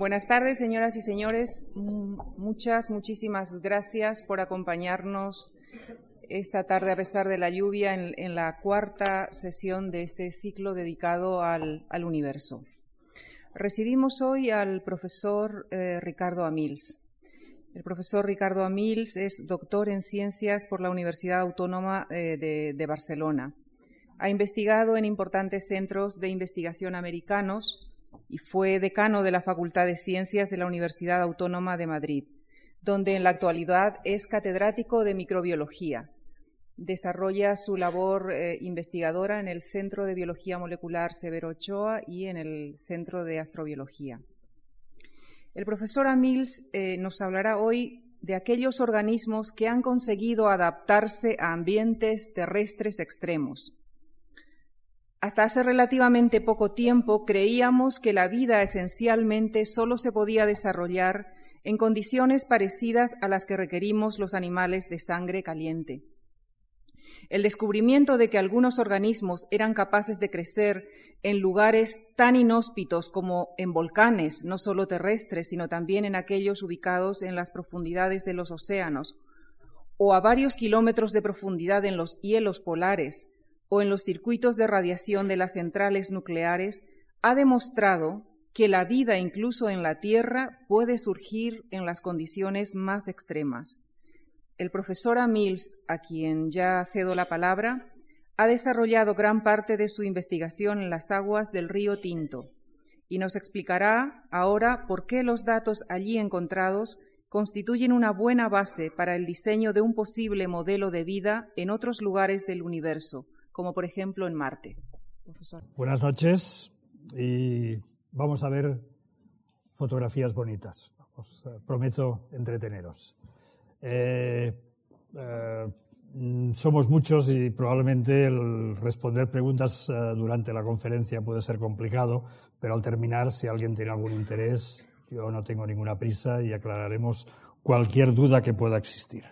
Buenas tardes, señoras y señores. Muchas, muchísimas gracias por acompañarnos esta tarde, a pesar de la lluvia, en, la cuarta sesión de este ciclo dedicado al, universo. Recibimos hoy al profesor eh, Ricardo Amils. El profesor Ricardo Amils es doctor en ciencias por la Universidad Autónoma eh, de Barcelona. Ha investigado en importantes centros de investigación americanos y fue decano de la Facultad de Ciencias de la Universidad Autónoma de Madrid, donde en la actualidad es catedrático de microbiología. Desarrolla su labor eh, investigadora en el Centro de Biología Molecular Severo Ochoa y en el Centro de Astrobiología. El profesor Amils eh, nos hablará hoy de aquellos organismos que han conseguido adaptarse a ambientes terrestres extremos hasta hace relativamente poco tiempo creíamos que la vida esencialmente solo se podía desarrollar en condiciones parecidas a las que requerimos los animales de sangre caliente. El descubrimiento de que algunos organismos eran capaces de crecer en lugares tan inhóspitos como en volcanes, no solo terrestres, sino también en aquellos ubicados en las profundidades de los océanos, o a varios kilómetros de profundidad en los hielos polares, o en los circuitos de radiación de las centrales nucleares ha demostrado que la vida incluso en la Tierra puede surgir en las condiciones más extremas. El profesor Amils, a quien ya cedo la palabra, ha desarrollado gran parte de su investigación en las aguas del río Tinto y nos explicará ahora por qué los datos allí encontrados constituyen una buena base para el diseño de un posible modelo de vida en otros lugares del universo, como por ejemplo en Marte. Buenas noches y vamos a ver fotografías bonitas. Os eh, prometo entreteneros. Eh, eh, somos muchos y probablemente el responder preguntas durante la conferencia puede ser complicado, pero al terminar, si alguien tiene algún interés, yo no tengo ninguna prisa y aclararemos cualquier duda que pueda existir.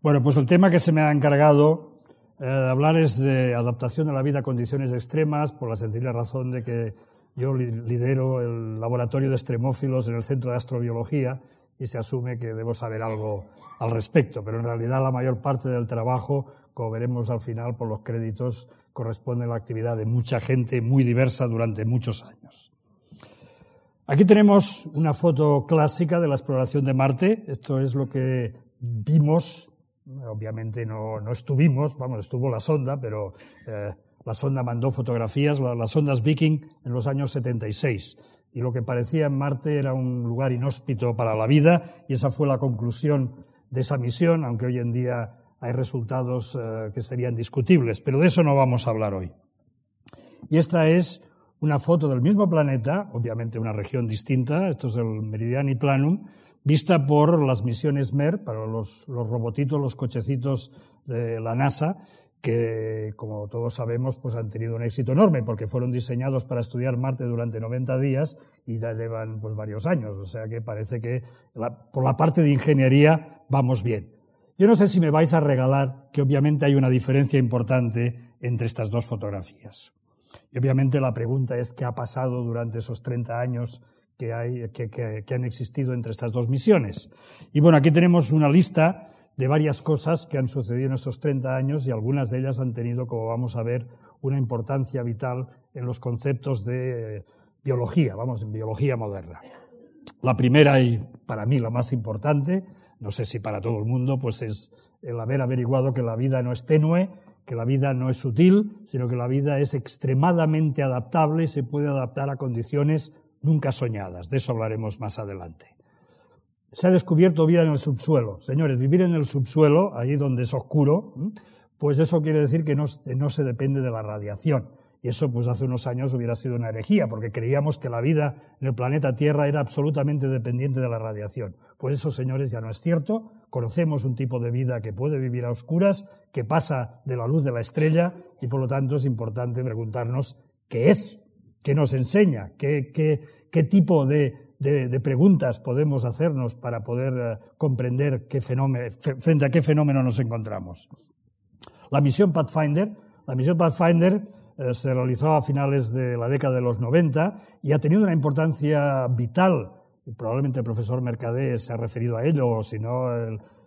Bueno, pues el tema que se me ha encargado eh, hablar es de adaptación a la vida a condiciones extremas, por la sencilla razón de que yo lidero el laboratorio de extremófilos en el Centro de Astrobiología y se asume que debo saber algo al respecto, pero en realidad la mayor parte del trabajo, como veremos al final por los créditos, corresponde a la actividad de mucha gente muy diversa durante muchos años. Aquí tenemos una foto clásica de la exploración de Marte. Esto es lo que vimos Obviamente no, no, estuvimos, vamos, estuvo la sonda, pero eh, la sonda mandó fotografías, las sondas Viking en los años 76. Y lo que parecía en Marte era un lugar inhóspito para la vida, y esa fue la conclusión de esa misión, aunque hoy en día hay resultados eh, que serían discutibles. Pero de eso no vamos a hablar hoy. Y esta es una foto del mismo planeta, obviamente una región distinta, esto es el Meridiani Planum, vista por las misiones MER, para los, robotitos, los cochecitos de la NASA, que, como todos sabemos, pues han tenido un éxito enorme, porque fueron diseñados para estudiar Marte durante 90 días y ya llevan pues, varios años. O sea que parece que por la parte de ingeniería vamos bien. Yo no sé si me vais a regalar que obviamente hay una diferencia importante entre estas dos fotografías. Y obviamente la pregunta es qué ha pasado durante esos 30 años que, han existido entre estas dos misiones. Y bueno, aquí tenemos una lista de varias cosas que han sucedido en estos 30 años y algunas de ellas han tenido, como vamos a ver, una importancia vital en los conceptos de biología, vamos, en biología moderna. La primera y para mí la más importante, no sé si para todo el mundo, pues es el haber averiguado que la vida no es tenue, que la vida no es sutil, sino que la vida es extremadamente adaptable y se puede adaptar a condiciones nunca soñadas. De eso hablaremos más adelante. Se ha descubierto vida en el subsuelo. Señores, vivir en el subsuelo, allí donde es oscuro, pues eso quiere decir que no, se depende de la radiación. Y eso, pues hace unos años hubiera sido una herejía, porque creíamos que la vida en el planeta Tierra era absolutamente dependiente de la radiación. Pues eso, señores, ya no es cierto. Conocemos un tipo de vida que puede vivir a oscuras, que pasa de la luz de la estrella, y por lo tanto es importante preguntarnos qué es ¿Qué nos enseña? ¿Qué, tipo de, preguntas podemos hacernos para poder eh, comprender qué fenómeno, frente a qué fenómeno nos encontramos? La misión Pathfinder, la misión Pathfinder eh, se realizó a finales de la década de los 90 y ha tenido una importancia vital. Probablemente el profesor Mercadé se ha referido a ello, o si no,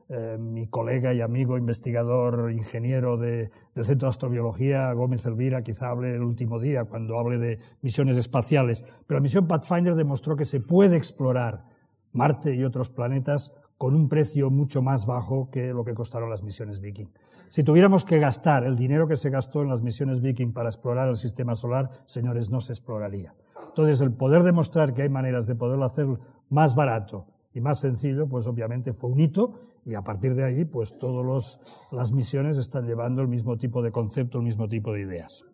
eh, mi colega y amigo investigador ingeniero del Centro de Astrobiología, Gómez Elvira, quizá hable el último día cuando hable de misiones espaciales. Pero la misión Pathfinder demostró que se puede explorar Marte y otros planetas con un precio mucho más bajo que lo que costaron las misiones Viking. Si tuviéramos que gastar el dinero que se gastó en las misiones Viking para explorar el sistema solar, señores, no se exploraría. Entonces, el poder demostrar que hay maneras de poderlo hacer más barato y más sencillo, pues obviamente fue un hito y a partir de ahí, pues todas las misiones están llevando el mismo tipo de concepto, el mismo tipo de ideas.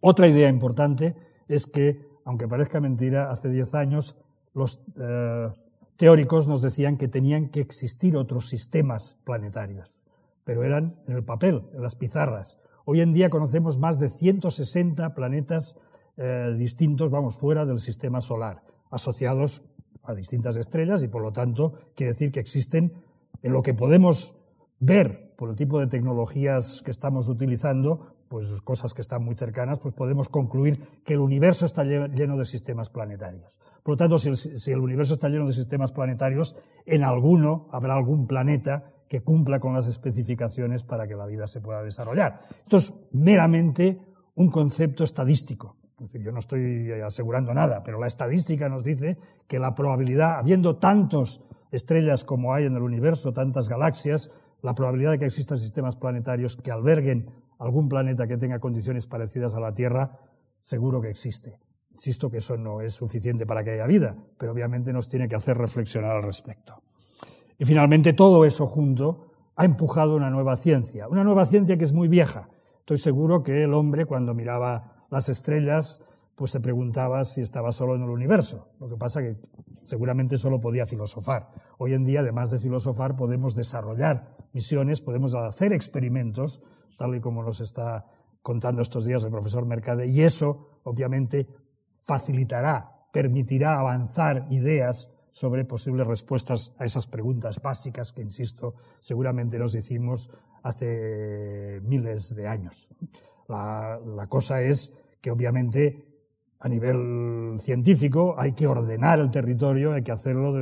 Otra idea importante es que, aunque parezca mentira, hace diez años los eh, teóricos nos decían que tenían que existir otros sistemas planetarios, pero eran en el papel, en las pizarras. Hoy en día conocemos más de 160 planetas eh, distintos, vamos, fuera del sistema solar, asociados a distintas estrellas y por lo tanto quiere decir que existen en lo que podemos ver por el tipo de tecnologías que estamos utilizando, pues cosas que están muy cercanas, pues podemos concluir que el universo está lleno de sistemas planetarios. Por lo tanto, si el, universo está lleno de sistemas planetarios, en alguno habrá algún planeta que cumpla con las especificaciones para que la vida se pueda desarrollar. Esto es meramente un concepto estadístico. Yo no estoy asegurando nada, pero la estadística nos dice que la probabilidad, habiendo tantas estrellas como hay en el universo, tantas galaxias, la probabilidad de que existan sistemas planetarios que alberguen algún planeta que tenga condiciones parecidas a la Tierra, seguro que existe. Insisto que eso no es suficiente para que haya vida, pero obviamente nos tiene que hacer reflexionar al respecto. Y finalmente todo eso junto ha empujado una nueva ciencia, una nueva ciencia que es muy vieja. Estoy seguro que el hombre cuando miraba las estrellas pues se preguntaba si estaba solo en el universo. Lo que pasa que seguramente solo podía filosofar. Hoy en día, además de filosofar, podemos desarrollar misiones, podemos hacer experimentos, tal y como nos está contando estos días el profesor Mercade, y eso, obviamente, facilitará, permitirá avanzar ideas sobre posibles respuestas a esas preguntas básicas que, insisto, seguramente nos hicimos hace miles de años. La, cosa es que, obviamente, a nivel científico hay que ordenar el territorio, hay que hacerlo,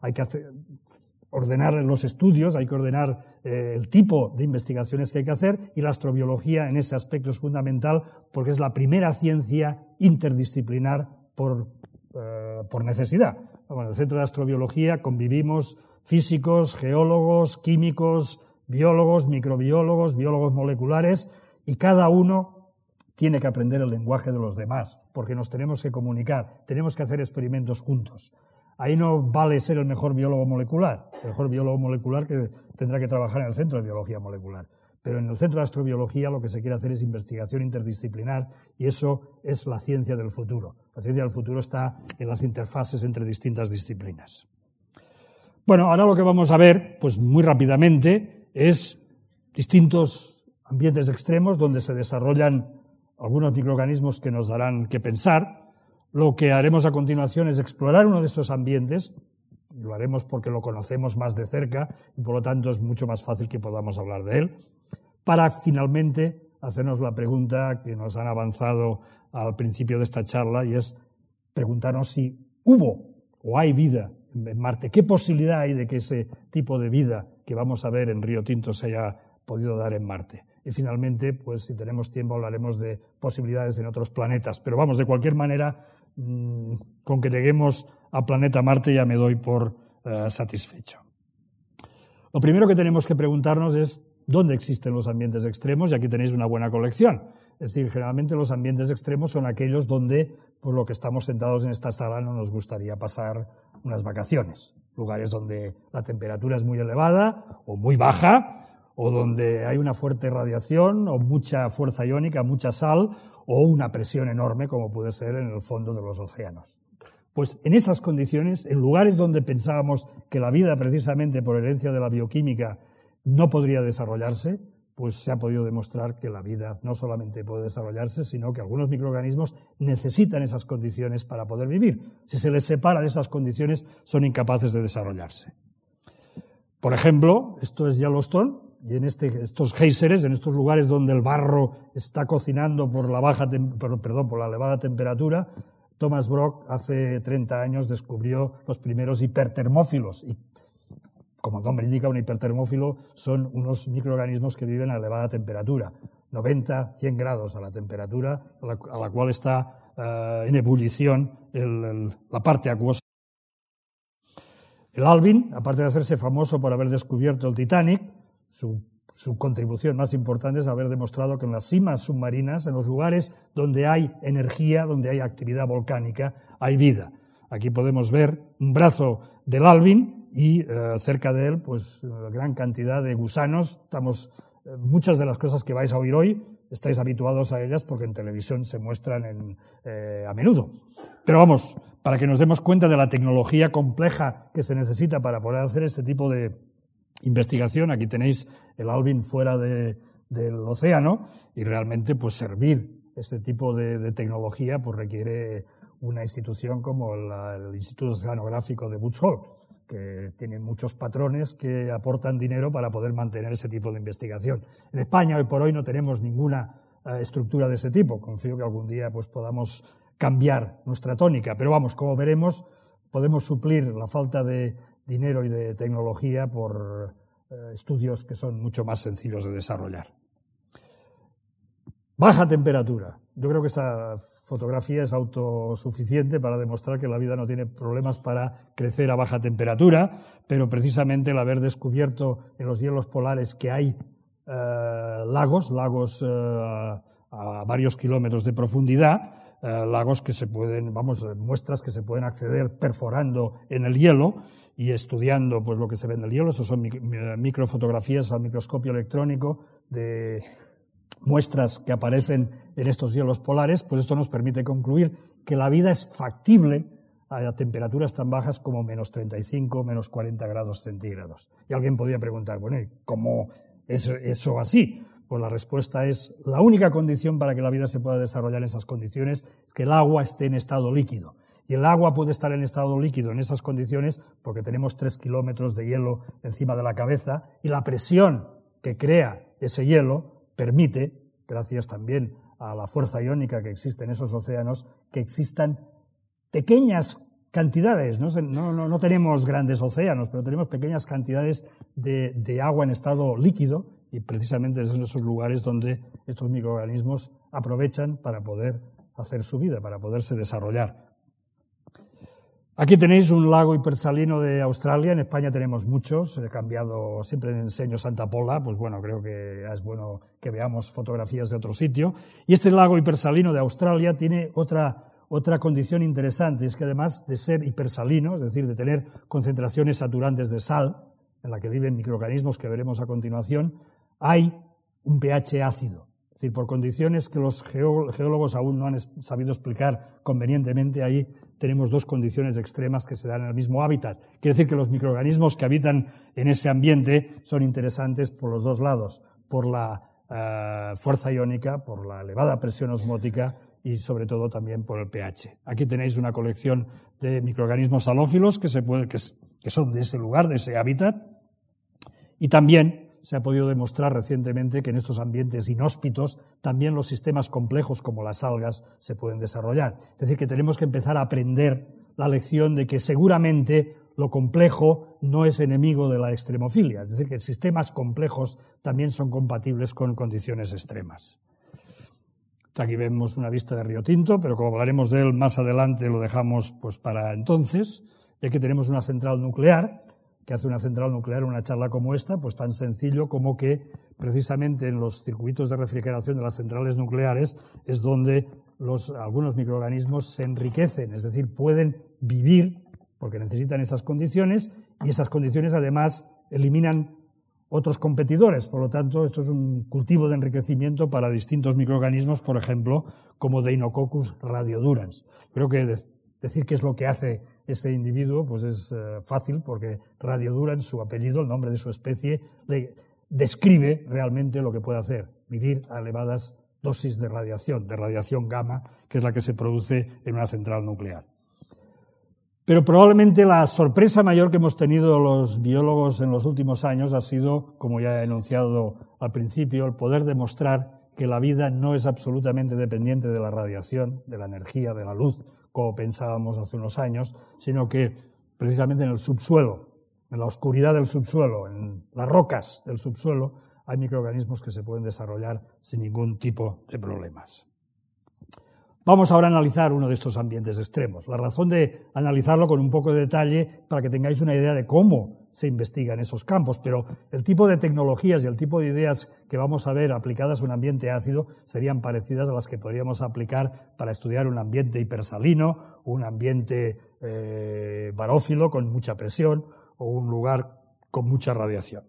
hay que ordenar los estudios, hay que ordenar eh, el tipo de investigaciones que hay que hacer y la astrobiología en ese aspecto es fundamental porque es la primera ciencia interdisciplinar por, eh, por necesidad. en el Centro de Astrobiología convivimos físicos, geólogos, químicos, biólogos, microbiólogos, biólogos moleculares y cada uno tiene que aprender el lenguaje de los demás, porque nos tenemos que comunicar, tenemos que hacer experimentos juntos. Ahí no vale ser el mejor biólogo molecular, el mejor biólogo molecular que tendrá que trabajar en el centro de biología molecular. Pero en el centro de astrobiología lo que se quiere hacer es investigación interdisciplinar y eso es la ciencia del futuro. La ciencia del futuro está en las interfaces entre distintas disciplinas. Bueno, ahora lo que vamos a ver, pues muy rápidamente, es distintos ambientes extremos donde se desarrollan algunos microorganismos que nos darán que pensar lo que haremos a continuación es explorar uno de estos ambientes, lo haremos porque lo conocemos más de cerca y por lo tanto es mucho más fácil que podamos hablar de él, para finalmente hacernos la pregunta que nos han avanzado al principio de esta charla y es preguntarnos si hubo o hay vida en Marte. ¿Qué posibilidad hay de que ese tipo de vida que vamos a ver en Río Tinto se haya podido dar en Marte? Y finalmente, pues si tenemos tiempo hablaremos de posibilidades en otros planetas. Pero vamos, de cualquier manera, Mm, con que lleguemos a planeta Marte ya me doy por eh, satisfecho. Lo primero que tenemos que preguntarnos es dónde existen los ambientes extremos y aquí tenéis una buena colección. Es decir, generalmente los ambientes extremos son aquellos donde, por lo que estamos sentados en esta sala, no nos gustaría pasar unas vacaciones. Lugares donde la temperatura es muy elevada o muy baja, o donde hay una fuerte radiación o mucha fuerza iónica, mucha sal, o una presión enorme como puede ser en el fondo de los océanos. Pues en esas condiciones, en lugares donde pensábamos que la vida, precisamente por herencia de la bioquímica, no podría desarrollarse, pues se ha podido demostrar que la vida no solamente puede desarrollarse, sino que algunos microorganismos necesitan esas condiciones para poder vivir. Si se les separa de esas condiciones, son incapaces de desarrollarse. Por ejemplo, esto es Yellowstone, y en este, estos géiseres, en estos lugares donde el barro está cocinando por la, baja, perdón, por la elevada temperatura, Thomas Brock hace 30 años descubrió los primeros hipertermófilos. Y, como el nombre indica, un hipertermófilo son unos microorganismos que viven a elevada temperatura, 90, 100 grados a la temperatura a la, cual está eh, en ebullición la parte acuosa. El Alvin, aparte de hacerse famoso por haber descubierto el Titanic, su contribución más importante es haber demostrado que en las cimas submarinas, en los lugares donde hay energía, donde hay actividad volcánica, hay vida. Aquí podemos ver un brazo del Alvin y eh, cerca de él, pues, eh, gran cantidad de gusanos. Estamos, eh, muchas de las cosas que vais a oír hoy estáis habituados a ellas porque en televisión se muestran a menudo. Pero vamos, para que nos demos cuenta de la tecnología compleja que se necesita para poder hacer este tipo de, investigación. Aquí tenéis el Alvin fuera del océano y realmente pues servir este tipo de, tecnología pues requiere una institución como el Instituto Oceanográfico de Woods Hole, que tiene muchos patrones que aportan dinero para poder mantener ese tipo de investigación. En España hoy por hoy no tenemos ninguna eh, estructura de ese tipo. Confío que algún día pues podamos cambiar nuestra tónica, pero vamos, como veremos, podemos suplir la falta de, dinero y de tecnología por eh, estudios que son mucho más sencillos de desarrollar. Baja temperatura. Yo creo que esta fotografía es autosuficiente para demostrar que la vida no tiene problemas para crecer a baja temperatura, pero precisamente el haber descubierto en los hielos polares que hay eh, lagos, lagos eh, a varios kilómetros de profundidad, lagos que se pueden, vamos, muestras que se pueden acceder perforando en el hielo y estudiando pues, lo que se ve en el hielo. Esas son microfotografías al microscopio electrónico de muestras que aparecen en estos hielos polares, pues esto nos permite concluir que la vida es factible a temperaturas tan bajas como menos 35, menos 40 grados centígrados. Y alguien podría preguntar, bueno, ¿cómo es eso así? Pues la respuesta es, la única condición para que la vida se pueda desarrollar en esas condiciones es que el agua esté en estado líquido. Y el agua puede estar en estado líquido en esas condiciones porque tenemos tres kilómetros de hielo encima de la cabeza y la presión que crea ese hielo permite, gracias también a la fuerza iónica que existe en esos océanos, que existan pequeñas cantidades, no, no, tenemos grandes océanos, pero tenemos pequeñas cantidades de, de agua en estado líquido y precisamente son esos lugares donde estos microorganismos aprovechan para poder hacer su vida, para poderse desarrollar. Aquí tenéis un lago hipersalino de Australia. En España tenemos muchos. He cambiado, siempre enseño Santa Pola, pues bueno, creo que es bueno que veamos fotografías de otro sitio. Y este lago hipersalino de Australia tiene otra, otra condición interesante, es que además de ser hipersalino, es decir, de tener concentraciones saturantes de sal, en la que viven microorganismos que veremos a continuación, hay un pH ácido. Es decir, por condiciones que los geólogos aún no han sabido explicar convenientemente, ahí tenemos dos condiciones extremas que se dan en el mismo hábitat. Quiere decir que los microorganismos que habitan en ese ambiente son interesantes por los dos lados, por la eh, fuerza iónica, por la elevada presión osmótica y sobre todo también por el pH. Aquí tenéis una colección de microorganismos halófilos que, se puede, que son de ese lugar, de ese hábitat, y también se ha podido demostrar recientemente que en estos ambientes inhóspitos también los sistemas complejos como las algas se pueden desarrollar. Es decir, que tenemos que empezar a aprender la lección de que seguramente lo complejo no es enemigo de la extremofilia, es decir, que sistemas complejos también son compatibles con condiciones extremas. Aquí vemos una vista de Río Tinto, pero como hablaremos de él más adelante, lo dejamos pues, para entonces, ya que tenemos una central nuclear que hace una central nuclear una charla como esta, pues tan sencillo como que precisamente en los circuitos de refrigeración de las centrales nucleares es donde los, algunos microorganismos se enriquecen, es decir, pueden vivir porque necesitan esas condiciones y esas condiciones además eliminan otros competidores. Por lo tanto, esto es un cultivo de enriquecimiento para distintos microorganismos, por ejemplo, como Deinococcus radiodurans. Creo que decir qué es lo que hace ese individuo, pues es eh, fácil porque Radio Duran, su apellido, el nombre de su especie, le describe realmente lo que puede hacer, vivir a elevadas dosis de radiación, de radiación gamma, que es la que se produce en una central nuclear. Pero probablemente la sorpresa mayor que hemos tenido los biólogos en los últimos años ha sido, como ya he enunciado al principio, el poder demostrar que la vida no es absolutamente dependiente de la radiación, de la energía, de la luz, como pensábamos hace unos años, sino que precisamente en el subsuelo, en la oscuridad del subsuelo, en las rocas del subsuelo, hay microorganismos que se pueden desarrollar sin ningún tipo de problemas. Vamos ahora a analizar uno de estos ambientes extremos. La razón de analizarlo con un poco de detalle para que tengáis una idea de cómo se investiga en esos campos, pero el tipo de tecnologías y el tipo de ideas que vamos a ver aplicadas a un ambiente ácido serían parecidas a las que podríamos aplicar para estudiar un ambiente hipersalino, un ambiente eh, barófilo con mucha presión o un lugar con mucha radiación.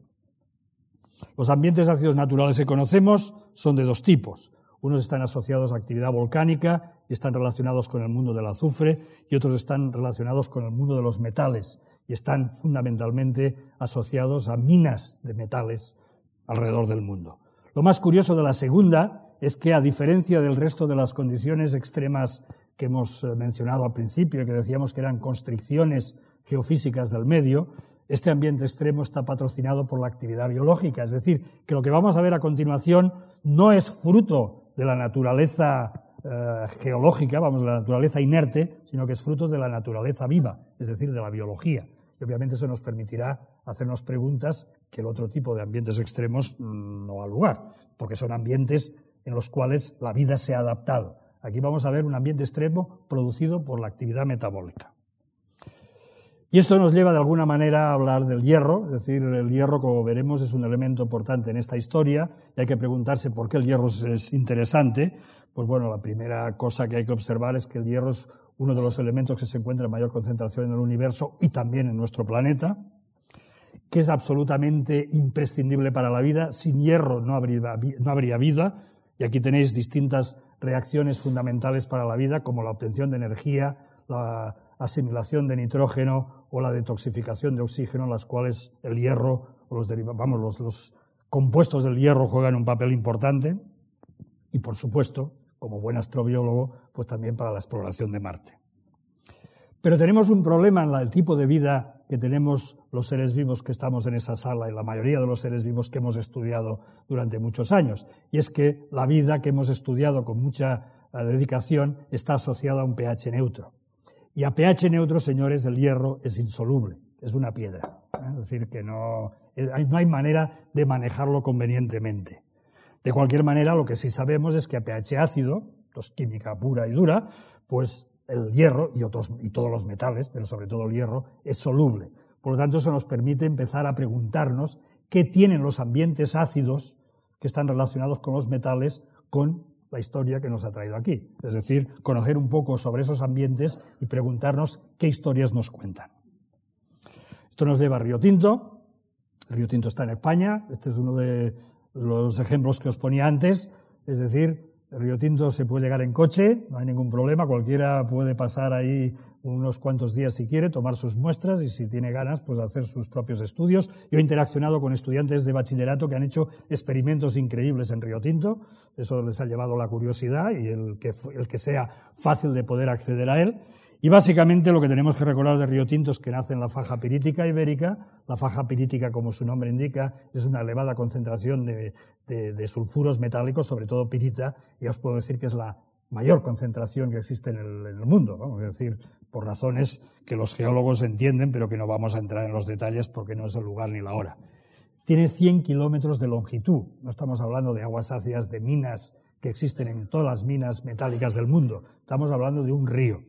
Los ambientes ácidos naturales que conocemos son de dos tipos. Unos están asociados a actividad volcánica y están relacionados con el mundo del azufre y otros están relacionados con el mundo de los metales y están fundamentalmente asociados a minas de metales alrededor del mundo. Lo más curioso de la segunda es que, a diferencia del resto de las condiciones extremas que hemos eh, mencionado al principio, que decíamos que eran constricciones geofísicas del medio, este ambiente extremo está patrocinado por la actividad biológica, es decir, que lo que vamos a ver a continuación no es fruto de la naturaleza eh, geológica, vamos, de la naturaleza inerte, sino que es fruto de la naturaleza viva, es decir, de la biología. Y obviamente eso nos permitirá hacernos preguntas que el otro tipo de ambientes extremos mm, no ha lugar, porque son ambientes en los cuales la vida se ha adaptado. Aquí vamos a ver un ambiente extremo producido por la actividad metabólica. Y esto nos lleva de alguna manera a hablar del hierro, es decir, el hierro, como veremos, es un elemento importante en esta historia y hay que preguntarse por qué el hierro es interesante. Pues bueno, la primera cosa que hay que observar es que el hierro es uno de los elementos que se encuentra en mayor concentración en el universo y también en nuestro planeta, que es absolutamente imprescindible para la vida. Sin hierro no habría, vida y aquí tenéis distintas reacciones fundamentales para la vida, como la obtención de energía, la asimilación de nitrógeno o la detoxificación de oxígeno, en las cuales el hierro o los, vamos, los, compuestos del hierro juegan un papel importante. Y, por supuesto, como buen astrobiólogo, pues también para la exploración de Marte. Pero tenemos un problema en el tipo de vida que tenemos los seres vivos que estamos en esa sala y la mayoría de los seres vivos que hemos estudiado durante muchos años. Y es que la vida que hemos estudiado con mucha eh, dedicación está asociada a un pH neutro. Y a pH neutro, señores, el hierro es insoluble, es una piedra. ¿eh? Es decir, que no, eh, no hay manera de manejarlo convenientemente. De cualquier manera, lo que sí sabemos es que a pH ácido, es química pura y dura, pues el hierro y, otros, y todos los metales, pero sobre todo el hierro, es soluble. Por lo tanto, eso nos permite empezar a preguntarnos qué tienen los ambientes ácidos que están relacionados con los metales con la historia que nos ha traído aquí. Es decir, conocer un poco sobre esos ambientes y preguntarnos qué historias nos cuentan. Esto nos lleva a Río Tinto. Río Tinto está en España. Este es uno de los ejemplos que os ponía antes. Es decir, Río Tinto se puede llegar en coche, no hay ningún problema. Cualquiera puede pasar ahí unos cuantos días si quiere, tomar sus muestras y si tiene ganas, pues hacer sus propios estudios. Yo he interaccionado con estudiantes de bachillerato que han hecho experimentos increíbles en Río Tinto. Eso les ha llevado la curiosidad y el que, el que sea fácil de poder acceder a él. Y básicamente lo que tenemos que recordar de Río Tinto es que nace en la faja pirítica ibérica. La faja pirítica, como su nombre indica, es una elevada concentración de, sulfuros metálicos, sobre todo pirita, y os puedo decir que es la mayor concentración que existe en el, mundo, vamos a decir, por razones que los geólogos entienden, pero que no vamos a entrar en los detalles porque no es el lugar ni la hora. Tiene 100 kilómetros de longitud, no estamos hablando de aguas ácidas de minas que existen en todas las minas metálicas del mundo, estamos hablando de un río.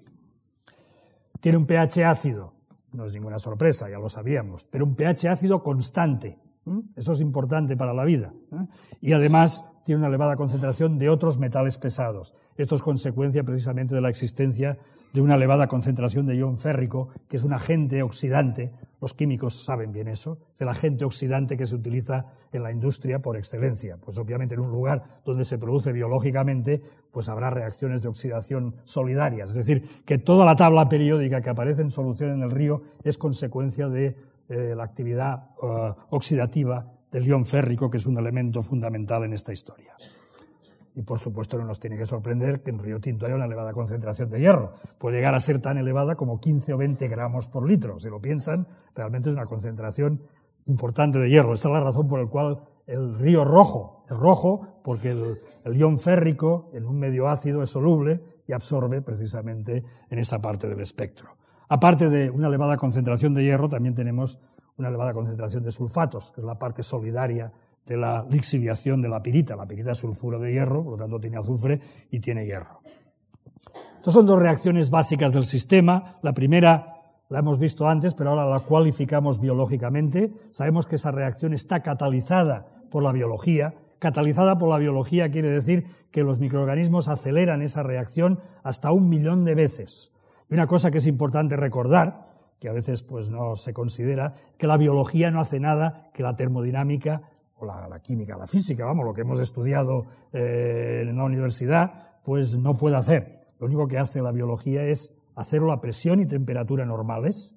Tiene un pH ácido, no es ninguna sorpresa, ya lo sabíamos, pero un pH ácido constante, eso es importante para la vida. Y además tiene una elevada concentración de otros metales pesados. Esto es consecuencia precisamente de la existencia de una elevada concentración de ion férrico, que es un agente oxidante. Los químicos saben bien eso. Es el agente oxidante que se utiliza en la industria por excelencia. Pues obviamente en un lugar donde se produce biológicamente, pues habrá reacciones de oxidación solidarias. Es decir, que toda la tabla periódica que aparece en solución en el río es consecuencia de eh, la actividad eh, oxidativa del ion férrico, que es un elemento fundamental en esta historia. y por supuesto no nos tiene que sorprender que en Río Tinto haya una elevada concentración de hierro. Puede llegar a ser tan elevada como 15 o 20 gramos por litro. Si lo piensan, realmente es una concentración importante de hierro. Esta es la razón por la cual el río rojo es rojo, porque el, el ion férrico en un medio ácido es soluble y absorbe precisamente en esa parte del espectro. Aparte de una elevada concentración de hierro, también tenemos una elevada concentración de sulfatos, que es la parte solidaria de la lixiviación de la pirita. La pirita es sulfuro de hierro, por lo tanto tiene azufre y tiene hierro. Estas son dos reacciones básicas del sistema. La primera la hemos visto antes, pero ahora la cualificamos biológicamente. Sabemos que esa reacción está catalizada por la biología. Catalizada por la biología quiere decir que los microorganismos aceleran esa reacción hasta un millón de veces. Y una cosa que es importante recordar, que a veces pues, no se considera, que la biología no hace nada que la termodinámica o la, química, la física, vamos, lo que hemos estudiado eh, en la universidad, pues no puede hacer. Lo único que hace la biología es hacerlo a presión y temperatura normales,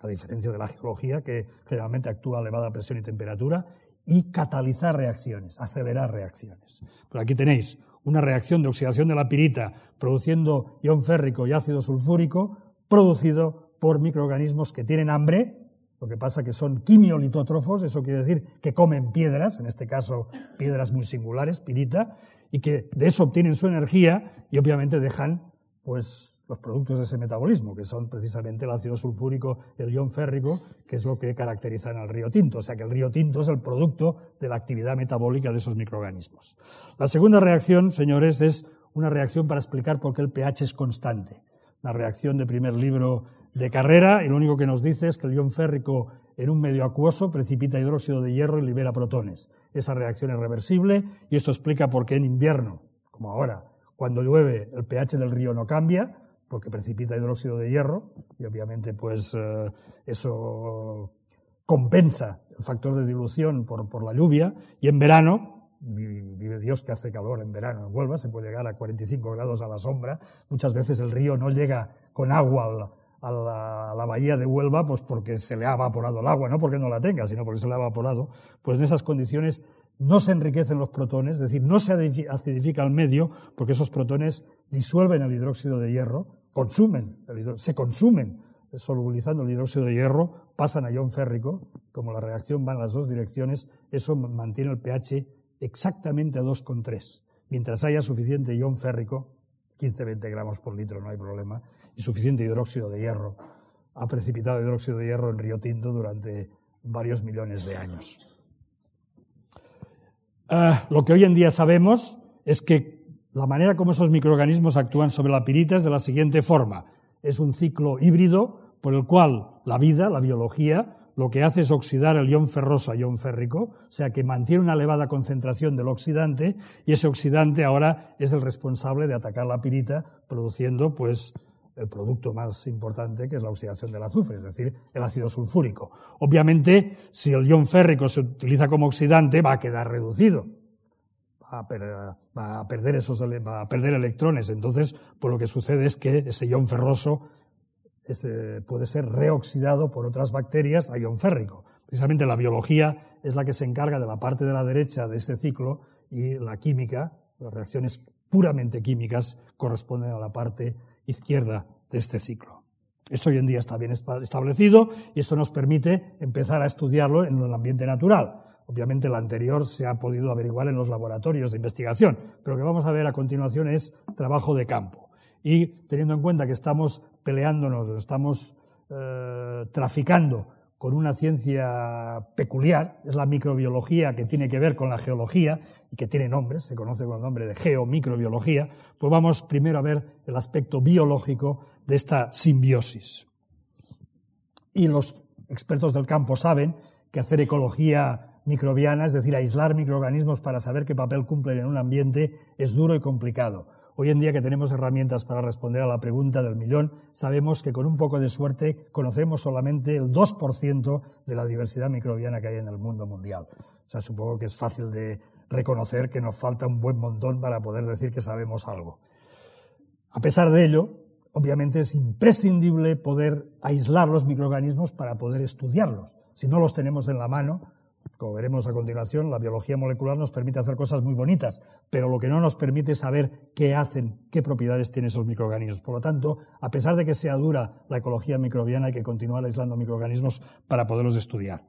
a diferencia de la geología, que generalmente actúa a elevada presión y temperatura, y catalizar reacciones, acelerar reacciones. Pues aquí tenéis una reacción de oxidación de la pirita produciendo ion férrico y ácido sulfúrico, producido por microorganismos que tienen hambre lo que pasa que son quimiolitótrofos, eso quiere decir que comen piedras, en este caso piedras muy singulares, pirita, y que de eso obtienen su energía y obviamente dejan pues los productos de ese metabolismo, que son precisamente el ácido sulfúrico y el ion férrico, que es lo que caracterizan al río Tinto. O sea que el río Tinto es el producto de la actividad metabólica de esos microorganismos. La segunda reacción, señores, es una reacción para explicar por qué el pH es constante. Una reacción de primer libro de carrera y lo único que nos dice es que el ion férrico en un medio acuoso precipita hidróxido de hierro y libera protones. Esa reacción es reversible y esto explica por qué en invierno, como ahora, cuando llueve el pH del río no cambia, porque precipita hidróxido de hierro y obviamente pues eh, eso compensa el factor de dilución por, por la lluvia y en verano vive Dios que hace calor en verano en Huelva, se puede llegar a 45 grados a la sombra. Muchas veces el río no llega con agua a la, bahía de Huelva, pues porque se le ha evaporado el agua, no porque no la tenga, sino porque se le ha evaporado. Pues en esas condiciones no se enriquecen los protones, es decir, no se acidifica el medio, porque esos protones disuelven el hidróxido de hierro, consumen, se consumen solubilizando el hidróxido de hierro, pasan a ion férrico, como la reacción va en las dos direcciones, eso mantiene el pH exactamente a 2,3. Mientras haya suficiente ion férrico, 15-20 gramos por litro, no hay problema, y suficiente hidróxido de hierro. Ha precipitado hidróxido de hierro en Río Tinto durante varios millones de años. Ah, lo que hoy en día sabemos es que la manera como esos microorganismos actúan sobre la pirita es de la siguiente forma. Es un ciclo híbrido por el cual la vida, la biología, lo que hace es oxidar el ion ferroso a ion férrico, o sea que mantiene una elevada concentración del oxidante y ese oxidante ahora es el responsable de atacar la pirita produciendo pues el producto más importante que es la oxidación del azufre, es decir, el ácido sulfúrico. Obviamente, si el ion férrico se utiliza como oxidante, va a quedar reducido, va a perder, esos, va a perder electrones. Entonces, pues lo que sucede es que ese ion ferroso puede ser reoxidado por otras bacterias a ion férrico. Precisamente la biología es la que se encarga de la parte de la derecha de este ciclo y la química, las reacciones puramente químicas, corresponden a la parte izquierda de este ciclo. Esto hoy en día está bien establecido y esto nos permite empezar a estudiarlo en el ambiente natural. Obviamente, lo anterior se ha podido averiguar en los laboratorios de investigación, pero lo que vamos a ver a continuación es trabajo de campo. Y teniendo en cuenta que estamos peleándonos, estamos eh, traficando con una ciencia peculiar, es la microbiología que tiene que ver con la geología y que tiene nombre, se conoce con el nombre de geomicrobiología, pues vamos primero a ver el aspecto biológico de esta simbiosis. Y los expertos del campo saben que hacer ecología microbiana, es decir, aislar microorganismos para saber qué papel cumplen en un ambiente, es duro y complicado. Hoy en día que tenemos herramientas para responder a la pregunta del millón, sabemos que con un poco de suerte conocemos solamente el 2% de la diversidad microbiana que hay en el mundo mundial. O sea, supongo que es fácil de reconocer que nos falta un buen montón para poder decir que sabemos algo. A pesar de ello, obviamente es imprescindible poder aislar los microorganismos para poder estudiarlos. Si no los tenemos en la mano, Como veremos a continuación, la biología molecular nos permite hacer cosas muy bonitas, pero lo que no nos permite es saber qué hacen, qué propiedades tienen esos microorganismos. Por lo tanto, a pesar de que sea dura la ecología microbiana, hay que continuar aislando microorganismos para poderlos estudiar.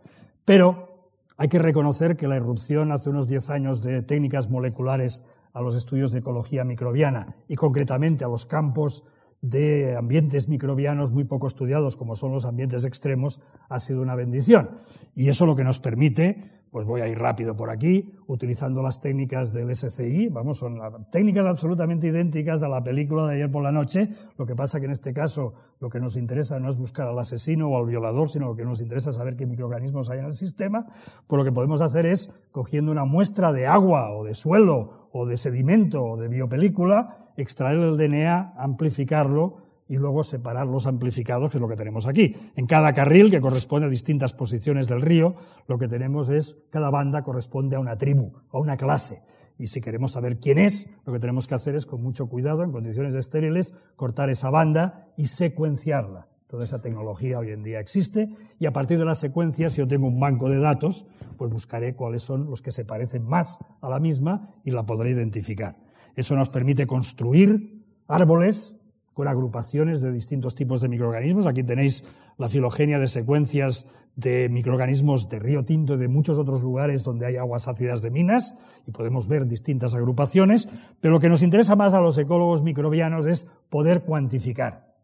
Pero hay que reconocer que la irrupción hace unos 10 años de técnicas moleculares a los estudios de ecología microbiana y concretamente a los campos de ambientes microbianos muy poco estudiados, como son los ambientes extremos, ha sido una bendición. Y eso lo que nos permite, pues voy a ir rápido por aquí, utilizando las técnicas del SCI, vamos, son técnicas absolutamente idénticas a la película de ayer por la noche, lo que pasa que en este caso lo que nos interesa no es buscar al asesino o al violador, sino lo que nos interesa es saber qué microorganismos hay en el sistema, pues lo que podemos hacer es, cogiendo una muestra de agua o de suelo o de sedimento o de biopelícula, extraer el DNA, amplificarlo y luego separar los amplificados, que es lo que tenemos aquí. En cada carril, que corresponde a distintas posiciones del río, lo que tenemos es, cada banda corresponde a una tribu, a una clase. Y si queremos saber quién es, lo que tenemos que hacer es, con mucho cuidado, en condiciones estériles, cortar esa banda y secuenciarla. Toda esa tecnología hoy en día existe y a partir de las secuencias, si yo tengo un banco de datos, pues buscaré cuáles son los que se parecen más a la misma y la podré identificar. Eso nos permite construir árboles con agrupaciones de distintos tipos de microorganismos. Aquí tenéis la filogenia de secuencias de microorganismos de Río Tinto y de muchos otros lugares donde hay aguas ácidas de minas y podemos ver distintas agrupaciones, pero lo que nos interesa más a los ecólogos microbianos es poder cuantificar.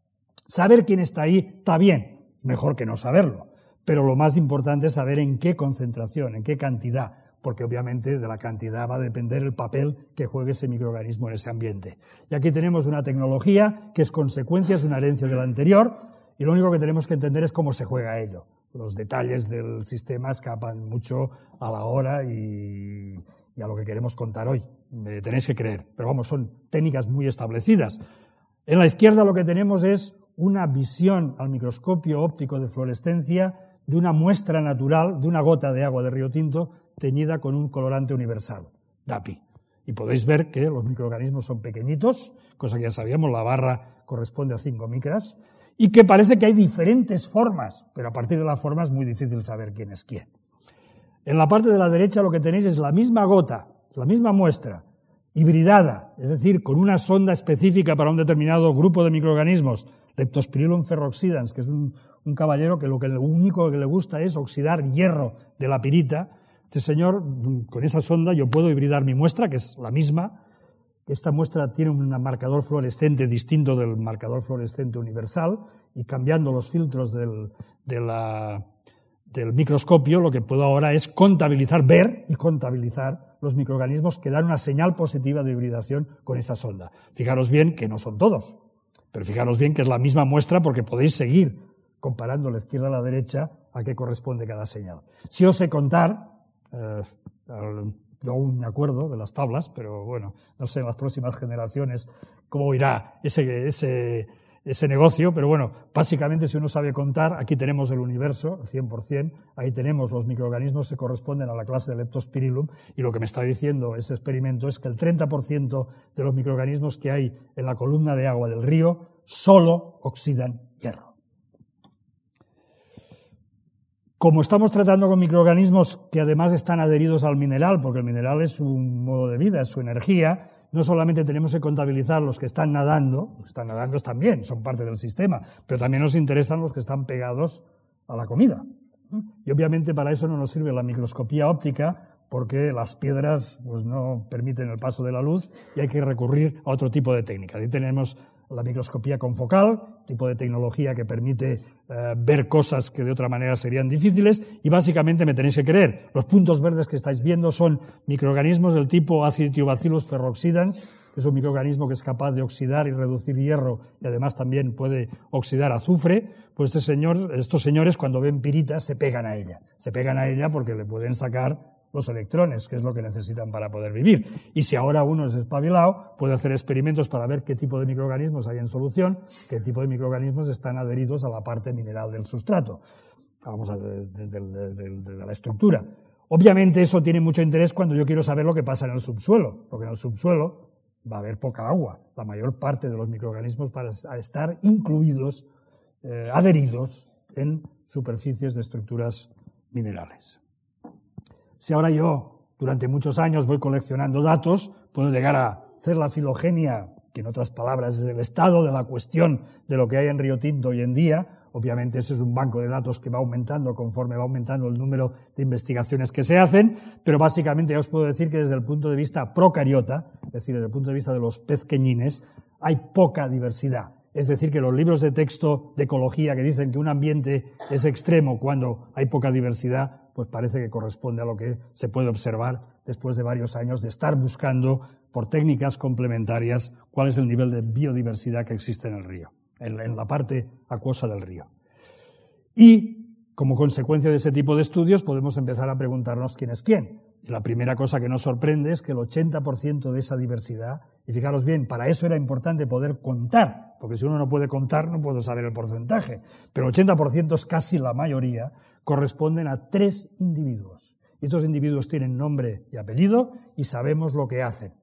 Saber quién está ahí está bien, mejor que no saberlo, pero lo más importante es saber en qué concentración, en qué cantidad, porque obviamente de la cantidad va a depender el papel que juegue ese microorganismo en ese ambiente. Y aquí tenemos una tecnología que es consecuencia, es una herencia de la anterior, y lo único que tenemos que entender es cómo se juega ello. Los detalles del sistema escapan mucho a la hora y, a lo que queremos contar hoy. Me tenéis que creer. Pero vamos, son técnicas muy establecidas. En la izquierda lo que tenemos es una visión al microscopio óptico de fluorescencia de una muestra natural, de una gota de agua de río tinto, teñida con un colorante universal, DAPI. Y podéis ver que los microorganismos son pequeñitos, cosa que ya sabíamos, la barra corresponde a 5 micras, y que parece que hay diferentes formas, pero a partir de la forma es muy difícil saber quién es quién. En la parte de la derecha lo que tenéis es la misma gota, la misma muestra, hibridada, es decir, con una sonda específica para un determinado grupo de microorganismos, Leptospirillum ferroxidans, que es un, caballero que lo único que le gusta es oxidar hierro de la pirita, este señor, con esa sonda, yo puedo hibridar mi muestra, que es la misma. Esta muestra tiene un marcador fluorescente distinto del marcador fluorescente universal y cambiando los filtros del, del microscopio, lo que puedo ahora es contabilizar, ver y contabilizar los microorganismos que dan una señal positiva de hibridación con esa sonda. Fijaros bien que no son todos, pero fijaros bien que es la misma muestra porque podéis seguir comparando la izquierda a la derecha a qué corresponde cada señal. Si os sé contar, eh, yo aún me acuerdo de las tablas, pero bueno, no sé en las próximas generaciones cómo irá ese, ese, ese negocio, pero bueno, básicamente si uno sabe contar, aquí tenemos el universo, 100%, ahí tenemos los microorganismos que corresponden a la clase de Leptospirillum, y lo que me está diciendo ese experimento es que el 30% de los microorganismos que hay en la columna de agua del río solo oxidan hierro. Como estamos tratando con microorganismos que además están adheridos al mineral, porque el mineral es su modo de vida, es su energía, no solamente tenemos que contabilizar los que están nadando, los que están nadando también, son parte del sistema, pero también nos interesan los que están pegados a la comida. Y obviamente para eso no nos sirve la microscopía óptica, porque las piedras pues, no permiten el paso de la luz y hay que recurrir a otro tipo de técnicas. Ahí tenemos la microscopía confocal, tipo de tecnología que permite eh, ver cosas que de otra manera serían difíciles, y básicamente me tenéis que creer, los puntos verdes que estáis viendo son microorganismos del tipo Aciditobacillus ferroxidans, que es un microorganismo que es capaz de oxidar y reducir hierro y además también puede oxidar azufre, pues este señor, estos señores cuando ven piritas se pegan a ella, se pegan a ella porque le pueden sacar los electrones, que es lo que necesitan para poder vivir. Y si ahora uno es espabilado, puede hacer experimentos para ver qué tipo de microorganismos hay en solución, qué tipo de microorganismos están adheridos a la parte mineral del sustrato, vamos a de, de la estructura. Obviamente eso tiene mucho interés cuando yo quiero saber lo que pasa en el subsuelo, porque en el subsuelo va a haber poca agua. La mayor parte de los microorganismos van a estar incluidos, eh, adheridos en superficies de estructuras minerales. Si ahora yo, durante muchos años, voy coleccionando datos, puedo llegar a hacer la filogenia, que en otras palabras es el estado de la cuestión de lo que hay en Río Tinto hoy en día, Obviamente ese es un banco de datos que va aumentando conforme va aumentando el número de investigaciones que se hacen, pero básicamente ya os puedo decir que desde el punto de vista procariota, es decir, desde el punto de vista de los pezqueñines, hay poca diversidad. Es decir, que los libros de texto de ecología que dicen que un ambiente es extremo cuando hay poca diversidad, pues parece que corresponde a lo que se puede observar después de varios años de estar buscando por técnicas complementarias cuál es el nivel de biodiversidad que existe en el río en, la parte acuosa del río. Y, como consecuencia de ese tipo de estudios, podemos empezar a preguntarnos quién es quién. la primera cosa que nos sorprende es que el 80% de esa diversidad, y fijaros bien, para eso era importante poder contar, porque si uno no puede contar no puedo saber el porcentaje, pero el 80% es casi la mayoría, corresponden a tres individuos. Y estos individuos tienen nombre y apellido y sabemos lo que hacen.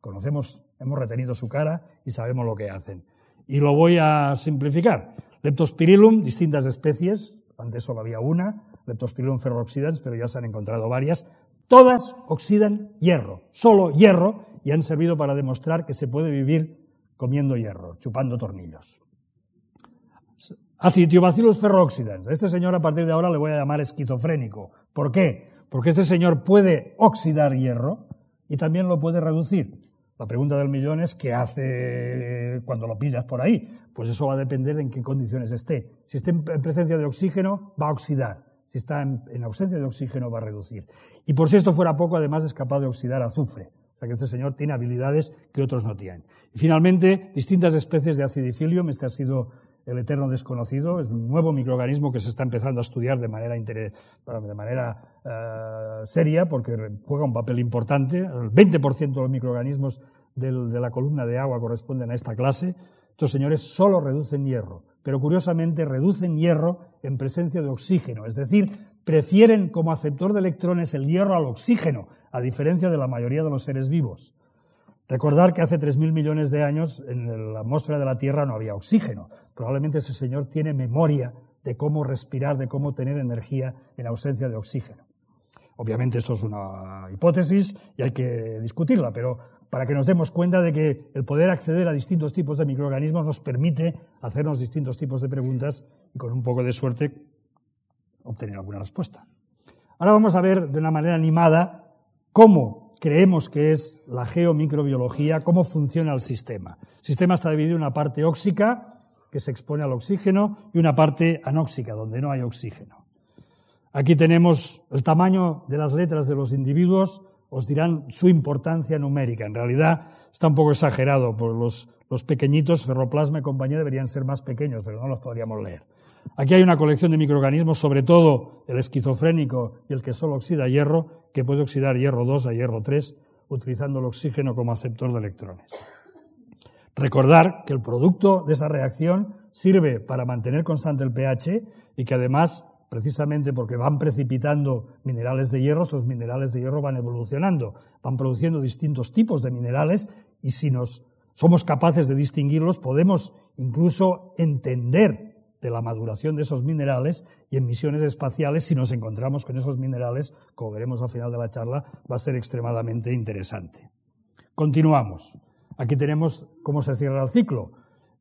Conocemos, hemos retenido su cara y sabemos lo que hacen. Y lo voy a simplificar. Leptospirillum, distintas especies, antes solo había una, Leptospirillum ferrooxidans, pero ya se han encontrado varias. Todas oxidan hierro, solo hierro, y han servido para demostrar que se puede vivir comiendo hierro, chupando tornillos. Acitiobacillus ferrooxidans. Este señor a partir de ahora le voy a llamar esquizofrénico. ¿Por qué? Porque este señor puede oxidar hierro y también lo puede reducir. La pregunta del millón es qué hace cuando lo pillas por ahí. Pues eso va a depender de en qué condiciones esté. Si está en presencia de oxígeno, va a oxidar. Si está en, ausencia de oxígeno, va a reducir. Y por si esto fuera poco, además es capaz de oxidar azufre. O sea que este señor tiene habilidades que otros no tienen. Y finalmente, distintas especies de acidifilium. Este ha sido el eterno desconocido, es un nuevo microorganismo que se está empezando a estudiar de manera, de manera eh, seria porque juega un papel importante. El 20% de los microorganismos de la columna de agua corresponden a esta clase. Estos señores solo reducen hierro, pero curiosamente reducen hierro en presencia de oxígeno, es decir, prefieren como aceptor de electrones el hierro al oxígeno, a diferencia de la mayoría de los seres vivos. Recordar que hace 3.000 millones de años en la atmósfera de la Tierra no había oxígeno. Probablemente ese señor tiene memoria de cómo respirar, de cómo tener energía en ausencia de oxígeno. Obviamente esto es una hipótesis y hay que discutirla, pero para que nos demos cuenta de que el poder acceder a distintos tipos de microorganismos nos permite hacernos distintos tipos de preguntas y con un poco de suerte obtener alguna respuesta. Ahora vamos a ver de una manera animada cómo creemos que es la geomicrobiología, cómo funciona el sistema. El sistema está dividido en una parte óxica, que se expone al oxígeno, y una parte anóxica, donde no hay oxígeno. Aquí tenemos el tamaño de las letras de los individuos, os dirán su importancia numérica. En realidad está un poco exagerado, porque los, los pequeñitos, ferroplasma y compañía, deberían ser más pequeños, pero no los podríamos leer. Aquí hay una colección de microorganismos, sobre todo el esquizofrénico y el que solo oxida hierro, que puede oxidar hierro 2 a hierro 3 utilizando el oxígeno como aceptor de electrones. Recordar que el producto de esa reacción sirve para mantener constante el pH y que además, precisamente porque van precipitando minerales de hierro, estos minerales de hierro van evolucionando, van produciendo distintos tipos de minerales y si nos somos capaces de distinguirlos, podemos incluso entender de la maduración de esos minerales y en misiones espaciales, si nos encontramos con esos minerales, como veremos al final de la charla, va a ser extremadamente interesante. Continuamos. Aquí tenemos cómo se cierra el ciclo.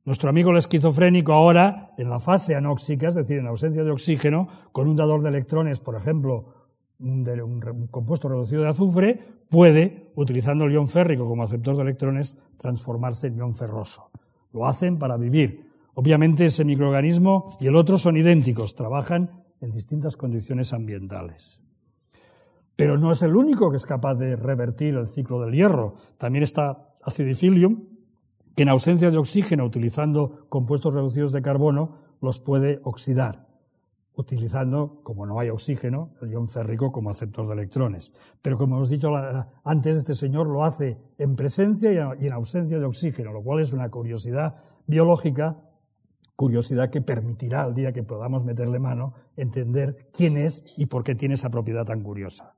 Nuestro amigo el esquizofrénico ahora, en la fase anóxica, es decir, en ausencia de oxígeno, con un dador de electrones, por ejemplo, un, compuesto reducido de azufre, puede, utilizando el ion férrico como aceptor de electrones, transformarse en ion ferroso. Lo hacen para vivir Obviamente ese microorganismo y el otro son idénticos, trabajan en distintas condiciones ambientales. Pero no es el único que es capaz de revertir el ciclo del hierro. También está acidifilium, que en ausencia de oxígeno, utilizando compuestos reducidos de carbono, los puede oxidar, utilizando, como no hay oxígeno, el ion férrico como aceptor de electrones. Pero como hemos dicho antes, este señor lo hace en presencia y en ausencia de oxígeno, lo cual es una curiosidad biológica curiosidad que permitirá al día que podamos meterle mano entender quién es y por qué tiene esa propiedad tan curiosa.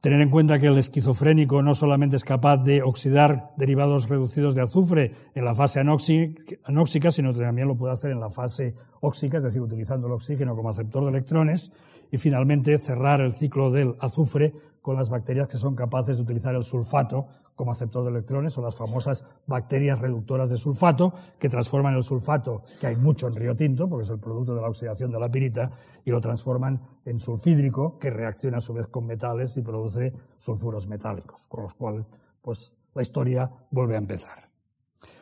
Tener en cuenta que el esquizofrénico no solamente es capaz de oxidar derivados reducidos de azufre en la fase anóxica, sino que también lo puede hacer en la fase óxica, es decir, utilizando el oxígeno como aceptor de electrones. Y finalmente cerrar el ciclo del azufre con las bacterias que son capaces de utilizar el sulfato como aceptor de electrones o las famosas bacterias reductoras de sulfato que transforman el sulfato, que hay mucho en río tinto, porque es el producto de la oxidación de la pirita, y lo transforman en sulfídrico, que reacciona a su vez con metales y produce sulfuros metálicos, con los cuales pues, la historia vuelve a empezar.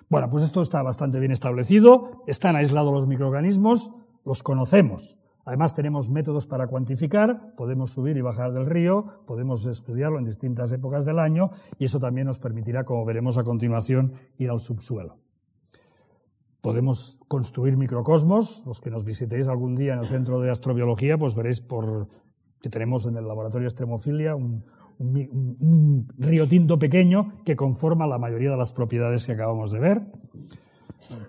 Bueno, pues esto está bastante bien establecido, están aislados los microorganismos, los conocemos, Además, tenemos métodos para cuantificar, podemos subir y bajar del río, podemos estudiarlo en distintas épocas del año y eso también nos permitirá, como veremos a continuación, ir al subsuelo. Podemos construir microcosmos. Los que nos visitéis algún día en el centro de astrobiología, pues veréis por, que tenemos en el laboratorio Extremofilia un, un río tinto pequeño que conforma la mayoría de las propiedades que acabamos de ver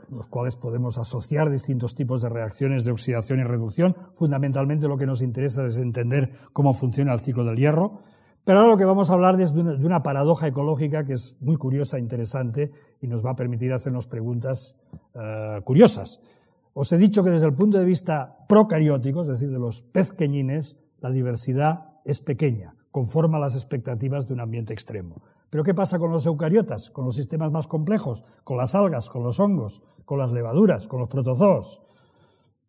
los cuales podemos asociar distintos tipos de reacciones de oxidación y reducción. Fundamentalmente lo que nos interesa es entender cómo funciona el ciclo del hierro. Pero ahora lo que vamos a hablar es de una, paradoja ecológica que es muy curiosa, e interesante y nos va a permitir hacernos preguntas eh, curiosas. Os he dicho que desde el punto de vista procariótico, es decir, de los pezqueñines, la diversidad es pequeña, conforma las expectativas de un ambiente extremo. Pero ¿qué pasa con los eucariotas, con los sistemas más complejos, con las algas, con los hongos, con las levaduras, con los protozoos?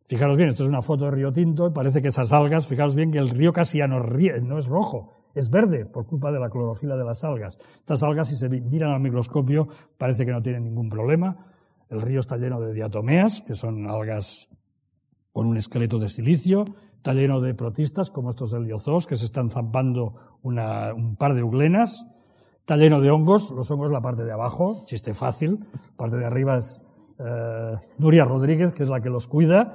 Fijaros bien, esto es una foto de río Tinto y parece que esas algas, fijaros bien que el río casi ya no, no es rojo, es verde por culpa de la clorofila de las algas. Estas algas, si se miran al microscopio, parece que no tienen ningún problema. El río está lleno de diatomeas, que son algas con un esqueleto de silicio, está lleno de protistas, como estos heliozoos, que se están zampando un par de euglenas, Está lleno de hongos, los hongos la parte de abajo, chiste fácil, la parte de arriba es eh, Nuria Rodríguez, que es la que los cuida.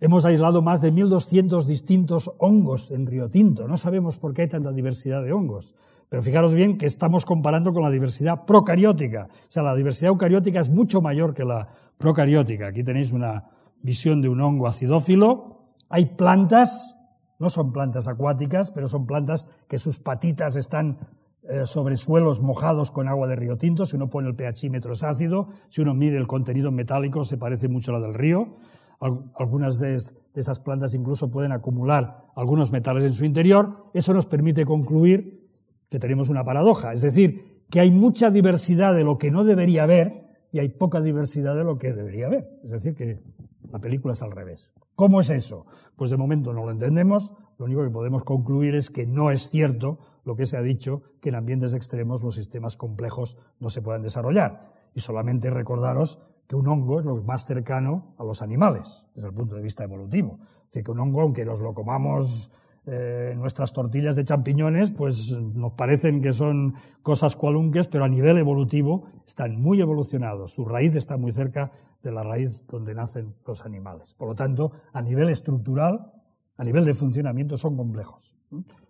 Hemos aislado más de 1.200 distintos hongos en Río Tinto. No sabemos por qué hay tanta diversidad de hongos. Pero fijaros bien que estamos comparando con la diversidad procariótica. O sea, la diversidad eucariótica es mucho mayor que la procariótica. Aquí tenéis una visión de un hongo acidófilo. Hay plantas, no son plantas acuáticas, pero son plantas que sus patitas están sobre suelos mojados con agua de río tinto, si uno pone el pHímetro es ácido, si uno mide el contenido metálico se parece mucho a la del río. Algunas de esas plantas incluso pueden acumular algunos metales en su interior. Eso nos permite concluir que tenemos una paradoja, es decir, que hay mucha diversidad de lo que no debería haber y hay poca diversidad de lo que debería haber. Es decir, que la película es al revés. ¿Cómo es eso? Pues de momento no lo entendemos. Lo único que podemos concluir es que no es cierto lo que se ha dicho, que en ambientes extremos los sistemas complejos no se pueden desarrollar. Y solamente recordaros que un hongo es lo más cercano a los animales, desde el punto de vista evolutivo. Es decir, que un hongo, aunque nos lo comamos eh, nuestras tortillas de champiñones, pues nos parecen que son cosas cualunques, pero a nivel evolutivo están muy evolucionados. Su raíz está muy cerca de la raíz donde nacen los animales. Por lo tanto, a nivel estructural, a nivel de funcionamiento, son complejos.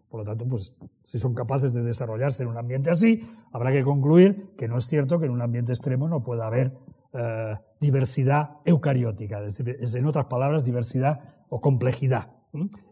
Por lo tanto, pues si son capaces de desarrollarse en un ambiente así, habrá que concluir que no es cierto que en un ambiente extremo no pueda haber eh, diversidad eucariótica, es, decir, en otras palabras, diversidad o complejidad.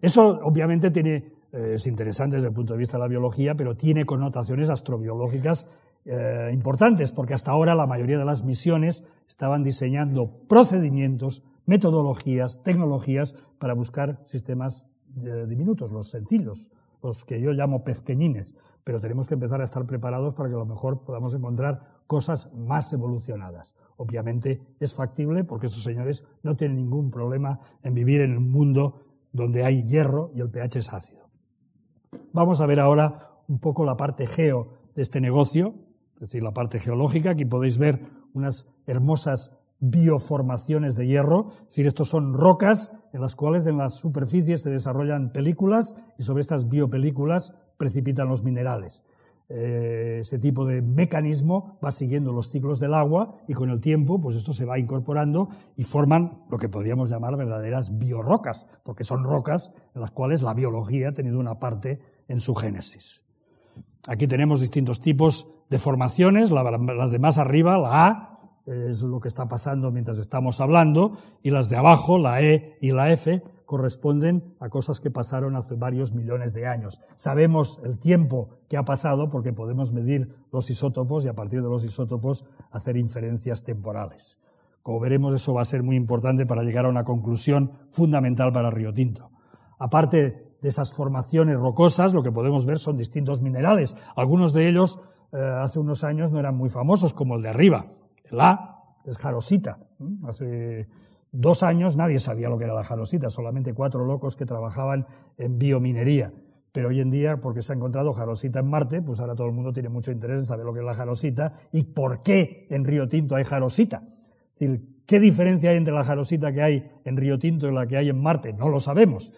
Eso obviamente tiene, eh, es interesante desde el punto de vista de la biología, pero tiene connotaciones astrobiológicas eh, importantes, porque hasta ahora la mayoría de las misiones estaban diseñando procedimientos, metodologías, tecnologías para buscar sistemas diminutos, los sencillos, los que yo llamo pezqueñines, pero tenemos que empezar a estar preparados para que a lo mejor podamos encontrar cosas más evolucionadas. Obviamente es factible porque estos señores no tienen ningún problema en vivir en un mundo donde hay hierro y el pH es ácido. Vamos a ver ahora un poco la parte geo de este negocio, es decir, la parte geológica. Aquí podéis ver unas hermosas bioformaciones de hierro, es decir, estos son rocas en las cuales en las superficies se desarrollan películas y sobre estas biopelículas precipitan los minerales. Eh, ese tipo de mecanismo va siguiendo los ciclos del agua y con el tiempo pues esto se va incorporando y forman lo que podríamos llamar verdaderas biorrocas, porque son rocas en las cuales la biología ha tenido una parte en su génesis. Aquí tenemos distintos tipos de formaciones, las de más arriba, la A, es lo que está pasando mientras estamos hablando, y las de abajo, la E y la F, corresponden a cosas que pasaron hace varios millones de años. Sabemos el tiempo que ha pasado porque podemos medir los isótopos y a partir de los isótopos hacer inferencias temporales. Como veremos, eso va a ser muy importante para llegar a una conclusión fundamental para Río Tinto. Aparte de esas formaciones rocosas, lo que podemos ver son distintos minerales. Algunos de ellos eh, hace unos años no eran muy famosos, como el de arriba. El A es jarosita. Hace dos años nadie sabía lo que era la jarosita, solamente cuatro locos que trabajaban en biominería. Pero hoy en día, porque se ha encontrado jarosita en Marte, pues ahora todo el mundo tiene mucho interés en saber lo que es la jarosita y por qué en Río Tinto hay jarosita. Es decir, ¿qué diferencia hay entre la jarosita que hay en Río Tinto y la que hay en Marte? No lo sabemos.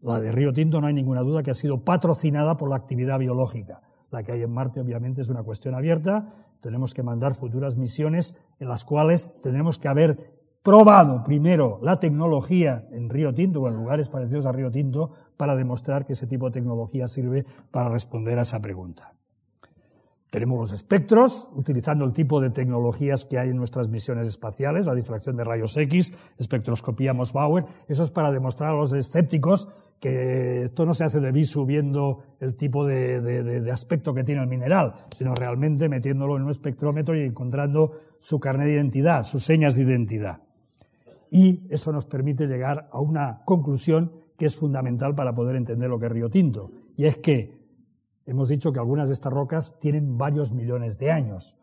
La de Río Tinto no hay ninguna duda que ha sido patrocinada por la actividad biológica. La que hay en Marte obviamente es una cuestión abierta. Tenemos que mandar futuras misiones en las cuales tenemos que haber probado primero la tecnología en Río Tinto o en lugares parecidos a Río Tinto para demostrar que ese tipo de tecnología sirve para responder a esa pregunta. Tenemos los espectros, utilizando el tipo de tecnologías que hay en nuestras misiones espaciales, la difracción de rayos X, espectroscopía Moss-Bauer. Eso es para demostrar a los escépticos que esto no se hace de visu viendo el tipo de, aspecto que tiene el mineral, sino realmente metiéndolo en un espectrómetro y encontrando su carnet de identidad, sus señas de identidad. Y eso nos permite llegar a una conclusión que es fundamental para poder entender lo que es Río Tinto. Y es que hemos dicho que algunas de estas rocas tienen varios millones de años.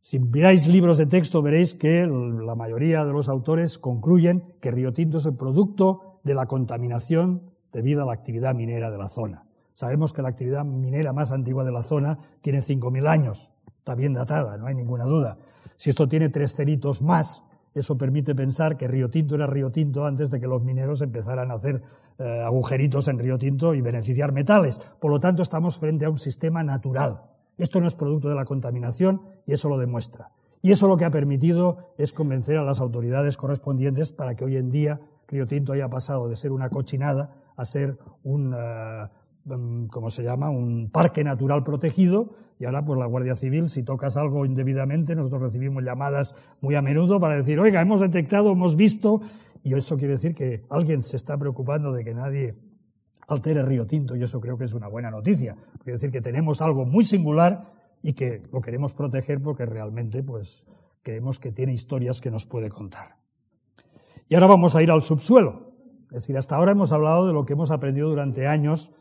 Si miráis libros de texto veréis que la mayoría de los autores concluyen que Río Tinto es el producto de la contaminación debido a la actividad minera de la zona. Sabemos que la actividad minera más antigua de la zona tiene 5.000 años, está bien datada, no hay ninguna duda. Si esto tiene tres ceritos más, eso permite pensar que Río Tinto era Río Tinto antes de que los mineros empezaran a hacer eh, agujeritos en Río Tinto y beneficiar metales. Por lo tanto, estamos frente a un sistema natural. Esto no es producto de la contaminación y eso lo demuestra. Y eso lo que ha permitido es convencer a las autoridades correspondientes para que hoy en día Río Tinto haya pasado de ser una cochinada a ser un, eh, mm, ¿cómo se llama?, un parque natural protegido. Y ahora, pues la Guardia Civil, si tocas algo indebidamente, nosotros recibimos llamadas muy a menudo para decir, oiga, hemos detectado, hemos visto, y esto quiere decir que alguien se está preocupando de que nadie altere Río Tinto, y eso creo que es una buena noticia. Quiere decir que tenemos algo muy singular y que lo queremos proteger porque realmente pues, creemos que tiene historias que nos puede contar. Y ahora vamos a ir al subsuelo. Es decir, hasta ahora hemos hablado de lo que hemos aprendido durante años,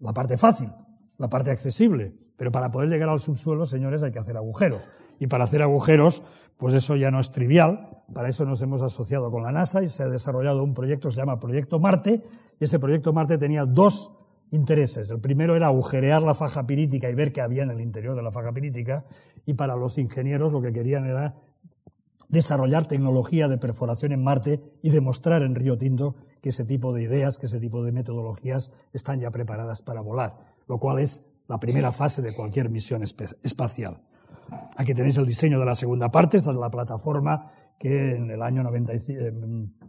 la parte fácil, la parte accesible, pero para poder llegar al subsuelo, señores, hay que hacer agujeros. Y para hacer agujeros, pues eso ya no es trivial. Para eso nos hemos asociado con la NASA y se ha desarrollado un proyecto que se llama Proyecto Marte. Y ese Proyecto Marte tenía dos intereses. El primero era agujerear la faja pirítica y ver qué había en el interior de la faja pirítica. Y para los ingenieros lo que querían era desarrollar tecnología de perforación en Marte y demostrar en Río Tinto que ese tipo de ideas, que ese tipo de metodologías están ya preparadas para volar, lo cual es la primera fase de cualquier misión espacial. Aquí tenéis el diseño de la segunda parte, esta es la plataforma que en el año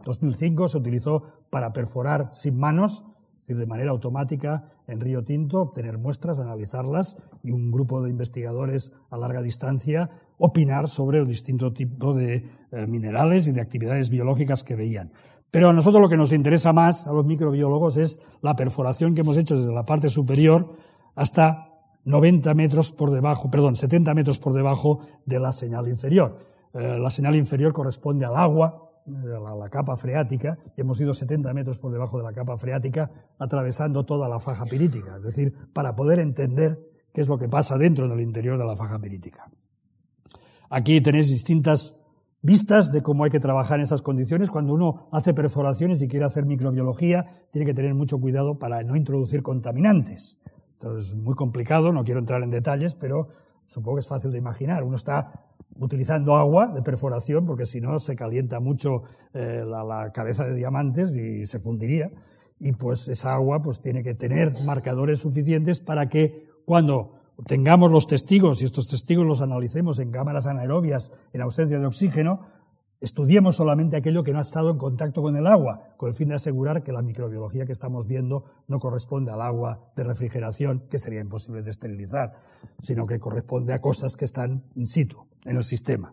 2005 se utilizó para perforar sin manos, es decir, de manera automática en Río Tinto, obtener muestras, analizarlas y un grupo de investigadores a larga distancia opinar sobre el distinto tipo de eh, minerales y de actividades biológicas que veían. Pero a nosotros lo que nos interesa más, a los microbiólogos, es la perforación que hemos hecho desde la parte superior hasta 90 metros por debajo, perdón, 70 metros por debajo de la señal inferior. Eh, la señal inferior corresponde al agua, eh, a la capa freática, y hemos ido 70 metros por debajo de la capa freática, atravesando toda la faja pirítica, es decir, para poder entender qué es lo que pasa dentro del interior de la faja pirítica. Aquí tenéis distintas vistas de cómo hay que trabajar en esas condiciones. Cuando uno hace perforaciones y quiere hacer microbiología, tiene que tener mucho cuidado para no introducir contaminantes. Entonces, es muy complicado, no quiero entrar en detalles, pero supongo que es fácil de imaginar. Uno está utilizando agua de perforación, porque si no se calienta mucho eh, la, cabeza de diamantes y se fundiría. Y pues esa agua pues tiene que tener marcadores suficientes para que cuando tengamos los testigos y estos testigos los analicemos en cámaras anaerobias en ausencia de oxígeno, estudiemos solamente aquello que no ha estado en contacto con el agua, con el fin de asegurar que la microbiología que estamos viendo no corresponde al agua de refrigeración, que sería imposible de esterilizar, sino que corresponde a cosas que están in situ en el sistema.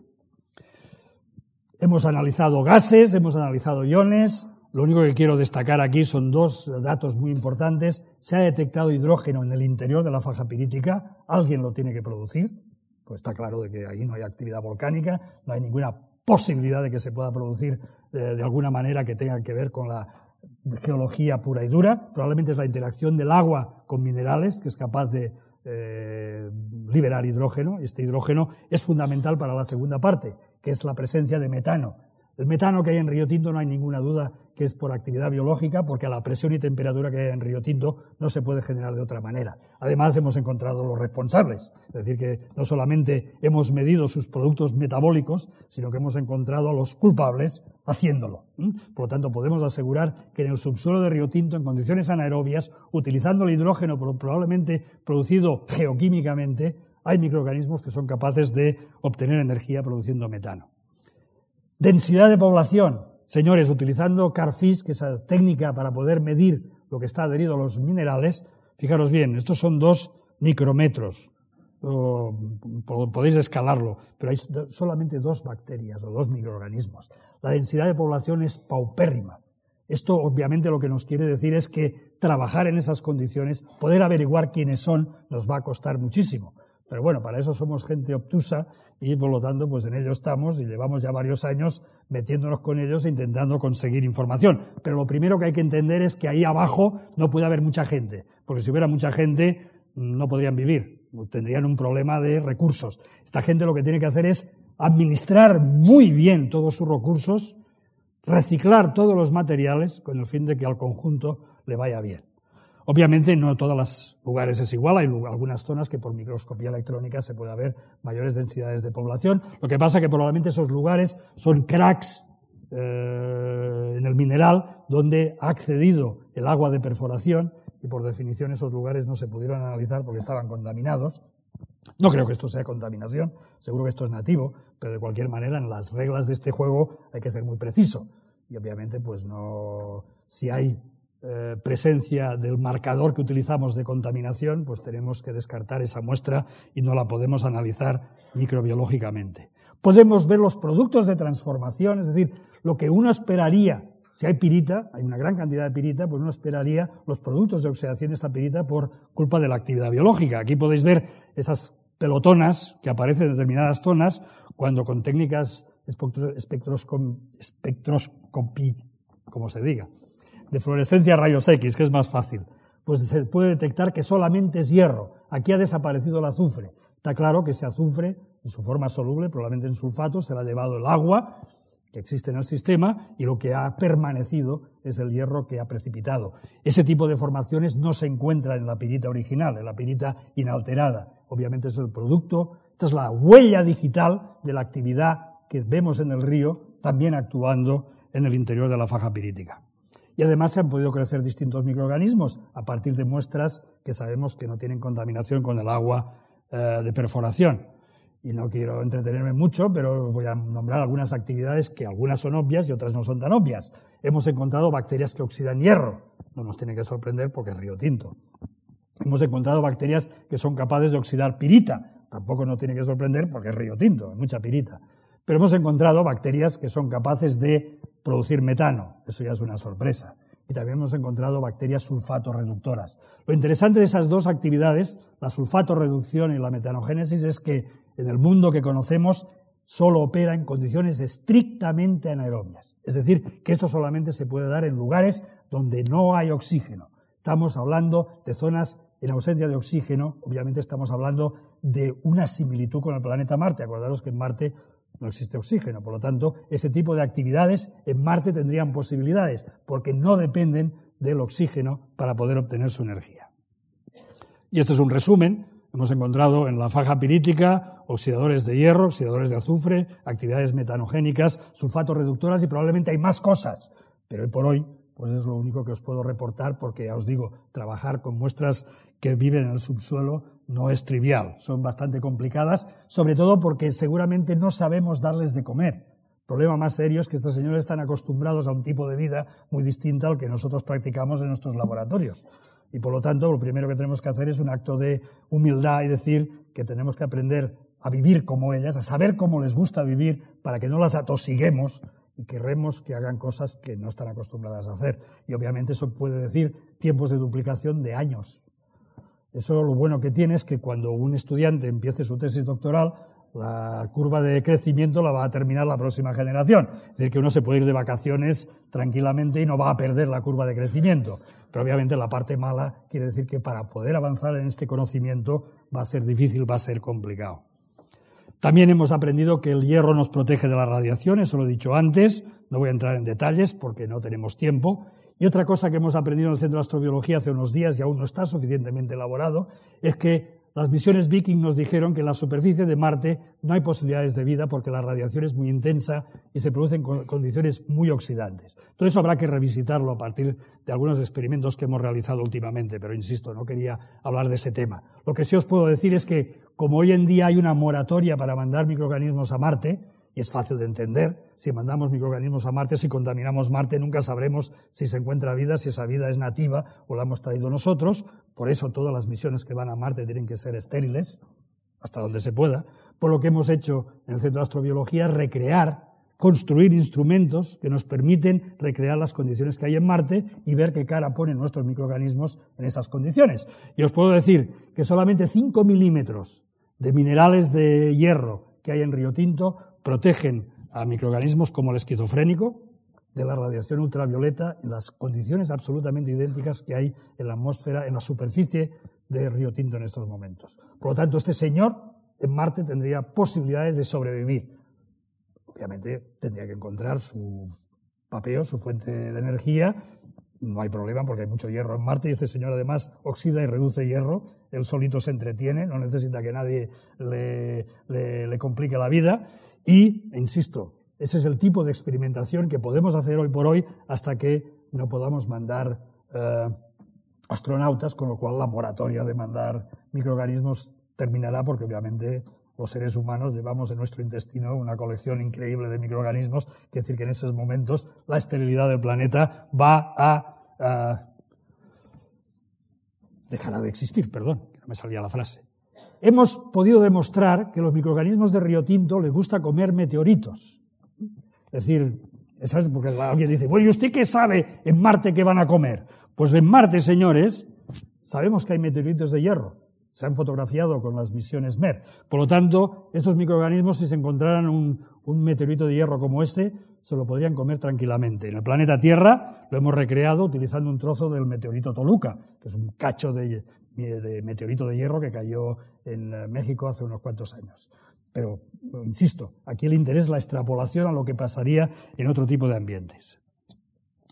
Hemos analizado gases, hemos analizado iones, Lo único que quiero destacar aquí son dos datos muy importantes. Se ha detectado hidrógeno en el interior de la faja pirítica. Alguien lo tiene que producir. Pues está claro de que ahí no hay actividad volcánica, no hay ninguna posibilidad de que se pueda producir eh, de alguna manera que tenga que ver con la geología pura y dura. Probablemente es la interacción del agua con minerales que es capaz de eh, liberar hidrógeno. Este hidrógeno es fundamental para la segunda parte, que es la presencia de metano. El metano que hay en Río Tinto no hay ninguna duda que es por actividad biológica, porque a la presión y temperatura que hay en Río Tinto no se puede generar de otra manera. Además, hemos encontrado los responsables, es decir, que no solamente hemos medido sus productos metabólicos, sino que hemos encontrado a los culpables haciéndolo. Por lo tanto, podemos asegurar que en el subsuelo de Río Tinto, en condiciones anaerobias, utilizando el hidrógeno probablemente producido geoquímicamente, hay microorganismos que son capaces de obtener energía produciendo metano. Densidad de población. Señores, utilizando CARFIS, que es esa técnica para poder medir lo que está adherido a los minerales, fijaros bien, estos son dos micrómetros. podéis escalarlo, pero hay solamente dos bacterias o dos microorganismos. La densidad de población es paupérrima. Esto obviamente lo que nos quiere decir es que trabajar en esas condiciones, poder averiguar quiénes son, nos va a costar muchísimo. Pero bueno, para eso somos gente obtusa y por lo tanto, pues en ello estamos y llevamos ya varios años metiéndonos con ellos e intentando conseguir información. Pero lo primero que hay que entender es que ahí abajo no puede haber mucha gente, porque si hubiera mucha gente no podrían vivir, tendrían un problema de recursos. Esta gente lo que tiene que hacer es administrar muy bien todos sus recursos, reciclar todos los materiales con el fin de que al conjunto le vaya bien. Obviamente no todos los lugares es igual, hay algunas zonas que por microscopía electrónica se puede ver mayores densidades de población. Lo que pasa es que probablemente esos lugares son cracks eh, en el mineral donde ha accedido el agua de perforación y por definición esos lugares no se pudieron analizar porque estaban contaminados. No creo que esto sea contaminación, seguro que esto es nativo, pero de cualquier manera en las reglas de este juego hay que ser muy preciso. Y obviamente, pues no, si hay eh, presencia del marcador que utilizamos de contaminación, pues tenemos que descartar esa muestra y no la podemos analizar microbiológicamente. Podemos ver los productos de transformación, es decir, lo que uno esperaría, si hay pirita, hay una gran cantidad de pirita, pues uno esperaría los productos de oxidación de esta pirita por culpa de la actividad biológica. Aquí podéis ver esas pelotonas que aparecen en determinadas zonas cuando con técnicas espectroscopí, como se diga, de fluorescencia rayos X, que es más fácil, pues se puede detectar que solamente es hierro. Aquí ha desaparecido el azufre. Está claro que ese azufre, en su forma soluble, probablemente en sulfato, se lo ha llevado el agua que existe en el sistema y lo que ha permanecido es el hierro que ha precipitado. Ese tipo de formaciones no se encuentra en la pirita original, en la pirita inalterada. Obviamente es el producto, esta es la huella digital de la actividad que vemos en el río, también actuando en el interior de la faja pirítica. Y además se han podido crecer distintos microorganismos a partir de muestras que sabemos que no tienen contaminación con el agua eh, de perforación. Y no quiero entretenerme mucho, pero voy a nombrar algunas actividades que algunas son obvias y otras no son tan obvias. Hemos encontrado bacterias que oxidan hierro. No nos tiene que sorprender porque es río tinto. Hemos encontrado bacterias que son capaces de oxidar pirita. Tampoco nos tiene que sorprender porque es río tinto, hay mucha pirita. Pero hemos encontrado bacterias que son capaces de producir metano. Eso ya es una sorpresa. Y también hemos encontrado bacterias sulfato reductoras. Lo interesante de esas dos actividades, la sulfato reducción y la metanogénesis, es que en el mundo que conocemos solo opera en condiciones estrictamente anaerobias. Es decir, que esto solamente se puede dar en lugares donde no hay oxígeno. Estamos hablando de zonas en ausencia de oxígeno, obviamente estamos hablando de una similitud con el planeta Marte. Acordaros que en Marte no existe oxígeno. Por lo tanto, ese tipo de actividades en Marte tendrían posibilidades, porque no dependen del oxígeno para poder obtener su energía. Y este es un resumen. Hemos encontrado en la faja pirítica oxidadores de hierro, oxidadores de azufre, actividades metanogénicas, sulfatos reductoras y probablemente hay más cosas. Pero hoy por hoy, pues es lo único que os puedo reportar porque ya os digo, trabajar con muestras que viven en el subsuelo no es trivial, son bastante complicadas, sobre todo porque seguramente no sabemos darles de comer. El problema más serio es que estos señores están acostumbrados a un tipo de vida muy distinto al que nosotros practicamos en nuestros laboratorios. Y por lo tanto, lo primero que tenemos que hacer es un acto de humildad y decir que tenemos que aprender a vivir como ellas, a saber cómo les gusta vivir para que no las atosiguemos y queremos que hagan cosas que no están acostumbradas a hacer. Y obviamente eso puede decir tiempos de duplicación de años. Eso lo bueno que tiene es que cuando un estudiante empiece su tesis doctoral, la curva de crecimiento la va a terminar la próxima generación. Es decir, que uno se puede ir de vacaciones tranquilamente y no va a perder la curva de crecimiento. Pero obviamente la parte mala quiere decir que para poder avanzar en este conocimiento va a ser difícil, va a ser complicado. También hemos aprendido que el hierro nos protege de la radiación, eso lo he dicho antes, no voy a entrar en detalles porque no tenemos tiempo. Y otra cosa que hemos aprendido en el Centro de Astrobiología hace unos días y aún no está suficientemente elaborado es que las misiones Viking nos dijeron que en la superficie de Marte no hay posibilidades de vida porque la radiación es muy intensa y se producen condiciones muy oxidantes. Todo eso habrá que revisitarlo a partir de algunos experimentos que hemos realizado últimamente, pero insisto, no quería hablar de ese tema. Lo que sí os puedo decir es que, como hoy en día hay una moratoria para mandar microorganismos a Marte, y es fácil de entender. Si mandamos microorganismos a Marte, si contaminamos Marte, nunca sabremos si se encuentra vida, si esa vida es nativa o la hemos traído nosotros. Por eso todas las misiones que van a Marte tienen que ser estériles, hasta donde se pueda. Por lo que hemos hecho en el Centro de Astrobiología, recrear, construir instrumentos que nos permiten recrear las condiciones que hay en Marte y ver qué cara ponen nuestros microorganismos en esas condiciones. Y os puedo decir que solamente 5 milímetros de minerales de hierro que hay en Río Tinto protegen a microorganismos como el esquizofrénico de la radiación ultravioleta en las condiciones absolutamente idénticas que hay en la atmósfera, en la superficie de Río Tinto en estos momentos. Por lo tanto, este señor en Marte tendría posibilidades de sobrevivir. Obviamente tendría que encontrar su papeo, su fuente de energía. No hay problema porque hay mucho hierro en Marte y este señor además oxida y reduce hierro. Él solito se entretiene, no necesita que nadie le, le complique la vida. Y, insisto, ese es el tipo de experimentación que podemos hacer hoy por hoy hasta que no podamos mandar eh, astronautas, con lo cual la moratoria de mandar microorganismos terminará porque obviamente los seres humanos llevamos en nuestro intestino una colección increíble de microorganismos, quiere decir que en esos momentos la esterilidad del planeta va a... dejará de existir, perdón, que no me salía la frase hemos podido demostrar que los microorganismos de Río Tinto les gusta comer meteoritos. Es decir, ¿sabes? porque alguien dice, bueno, ¿y usted qué sabe en Marte que van a comer? Pues en Marte, señores, sabemos que hay meteoritos de hierro. Se han fotografiado con las misiones MER. Por lo tanto, estos microorganismos, si se encontraran un meteorito de hierro como este, se lo podrían comer tranquilamente. En el planeta Tierra lo hemos recreado utilizando un trozo del meteorito Toluca, que es un cacho de, meteorito de hierro que cayó en eh, México hace unos cuantos años. Pero, insisto, aquí el interés es la extrapolación a lo que pasaría en otro tipo de ambientes.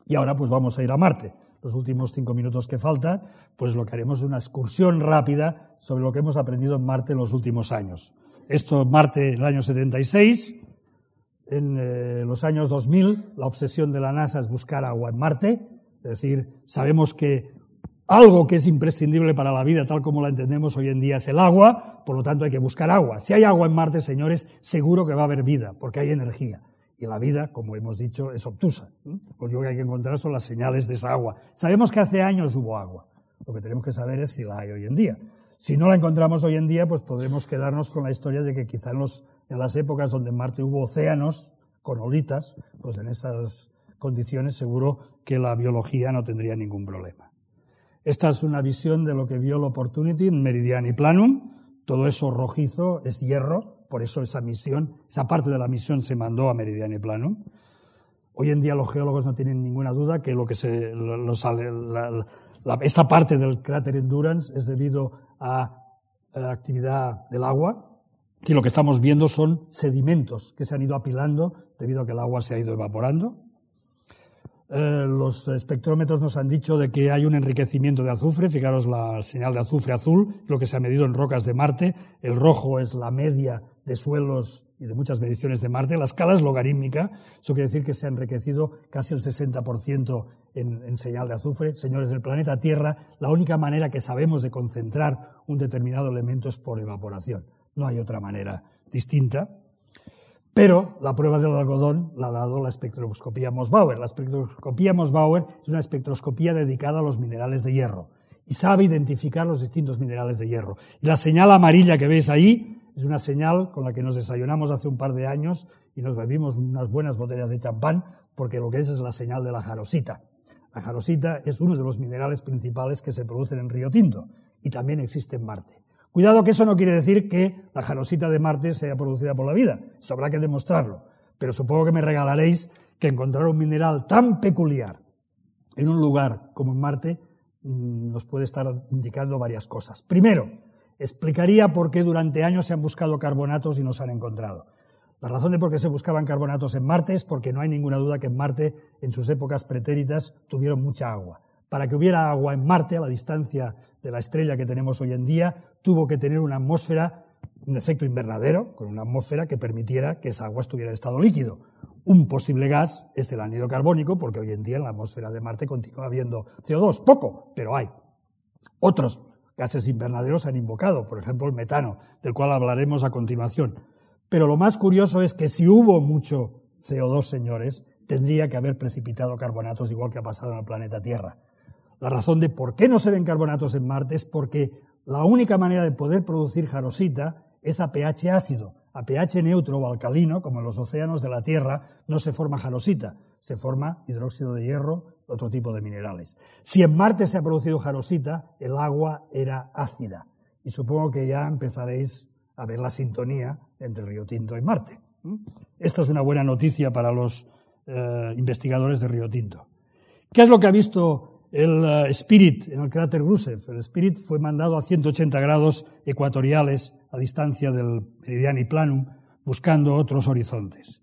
Y ahora pues vamos a ir a Marte. Los últimos cinco minutos que faltan, pues lo que haremos es una excursión rápida sobre lo que hemos aprendido en Marte en los últimos años. Esto Marte en el año 76, en eh, los años 2000 la obsesión de la NASA es buscar agua en Marte, es decir, sabemos que algo que es imprescindible para la vida tal como la entendemos hoy en día es el agua, por lo tanto hay que buscar agua. Si hay agua en Marte, señores, seguro que va a haber vida, porque hay energía. Y la vida, como hemos dicho, es obtusa. Lo que hay que encontrar son las señales de esa agua. Sabemos que hace años hubo agua. Lo que tenemos que saber es si la hay hoy en día. Si no la encontramos hoy en día, pues podemos quedarnos con la historia de que quizá en, en las épocas donde en Marte hubo océanos con olitas, pues en esas condiciones seguro que la biología no tendría ningún problema. Esta es una visión de lo que vio el Opportunity en Meridiani Planum. Todo eso rojizo es hierro, por eso esa misión, esa parte de la misión se mandó a Meridiani Planum. Hoy en día los geólogos no tienen ninguna duda que lo que se, esa parte del cráter Endurance es debido a la actividad del agua, y lo que estamos viendo son sedimentos que se han ido apilando debido a que el agua se ha ido evaporando. Eh, los espectrómetros nos han dicho de que hay un enriquecimiento de azufre. Fijaros la señal de azufre azul, lo que se ha medido en rocas de Marte. El rojo es la media de suelos y de muchas mediciones de Marte. La escala es logarítmica. Eso quiere decir que se ha enriquecido casi el 60% en, en señal de azufre. Señores, del planeta Tierra, la única manera que sabemos de concentrar un determinado elemento es por evaporación. No hay otra manera distinta. Pero la prueba del algodón la ha dado la espectroscopía Moss-Bauer. La espectroscopía Moss-Bauer es una espectroscopía dedicada a los minerales de hierro y sabe identificar los distintos minerales de hierro. Y la señal amarilla que veis ahí es una señal con la que nos desayunamos hace un par de años y nos bebimos unas buenas botellas de champán porque lo que es es la señal de la jarosita. La jarosita es uno de los minerales principales que se producen en Río Tinto y también existe en Marte. Cuidado que eso no quiere decir que la jarosita de Marte sea producida por la vida, eso habrá que demostrarlo, pero supongo que me regalaréis que encontrar un mineral tan peculiar en un lugar como en Marte mm, nos puede estar indicando varias cosas. Primero, explicaría por qué durante años se han buscado carbonatos y no se han encontrado. La razón de por qué se buscaban carbonatos en Marte es porque no hay ninguna duda que en Marte, en sus épocas pretéritas, tuvieron mucha agua. Para que hubiera agua en Marte, a la distancia de la estrella que tenemos hoy en día, tuvo que tener una atmósfera, un efecto invernadero, con una atmósfera que permitiera que esa agua estuviera en estado líquido. Un posible gas es el anhídrido carbónico, porque hoy en día en la atmósfera de Marte continúa habiendo CO2, poco, pero hay. Otros gases invernaderos han invocado, por ejemplo el metano, del cual hablaremos a continuación. Pero lo más curioso es que si hubo mucho CO2, señores, tendría que haber precipitado carbonatos igual que ha pasado en el planeta Tierra. La razón de por qué no se ven carbonatos en Marte es porque la única manera de poder producir jarosita es a pH ácido. A pH neutro o alcalino, como en los océanos de la Tierra, no se forma jarosita, se forma hidróxido de hierro, otro tipo de minerales. Si en Marte se ha producido jarosita, el agua era ácida. Y supongo que ya empezaréis a ver la sintonía entre Río Tinto y Marte. Esto es una buena noticia para los eh, investigadores de Río Tinto. ¿Qué es lo que ha visto el eh, Spirit en el cráter Gusev? El Spirit fue mandado a 180 grados ecuatoriales a distancia del Meridiani Planum buscando otros horizontes.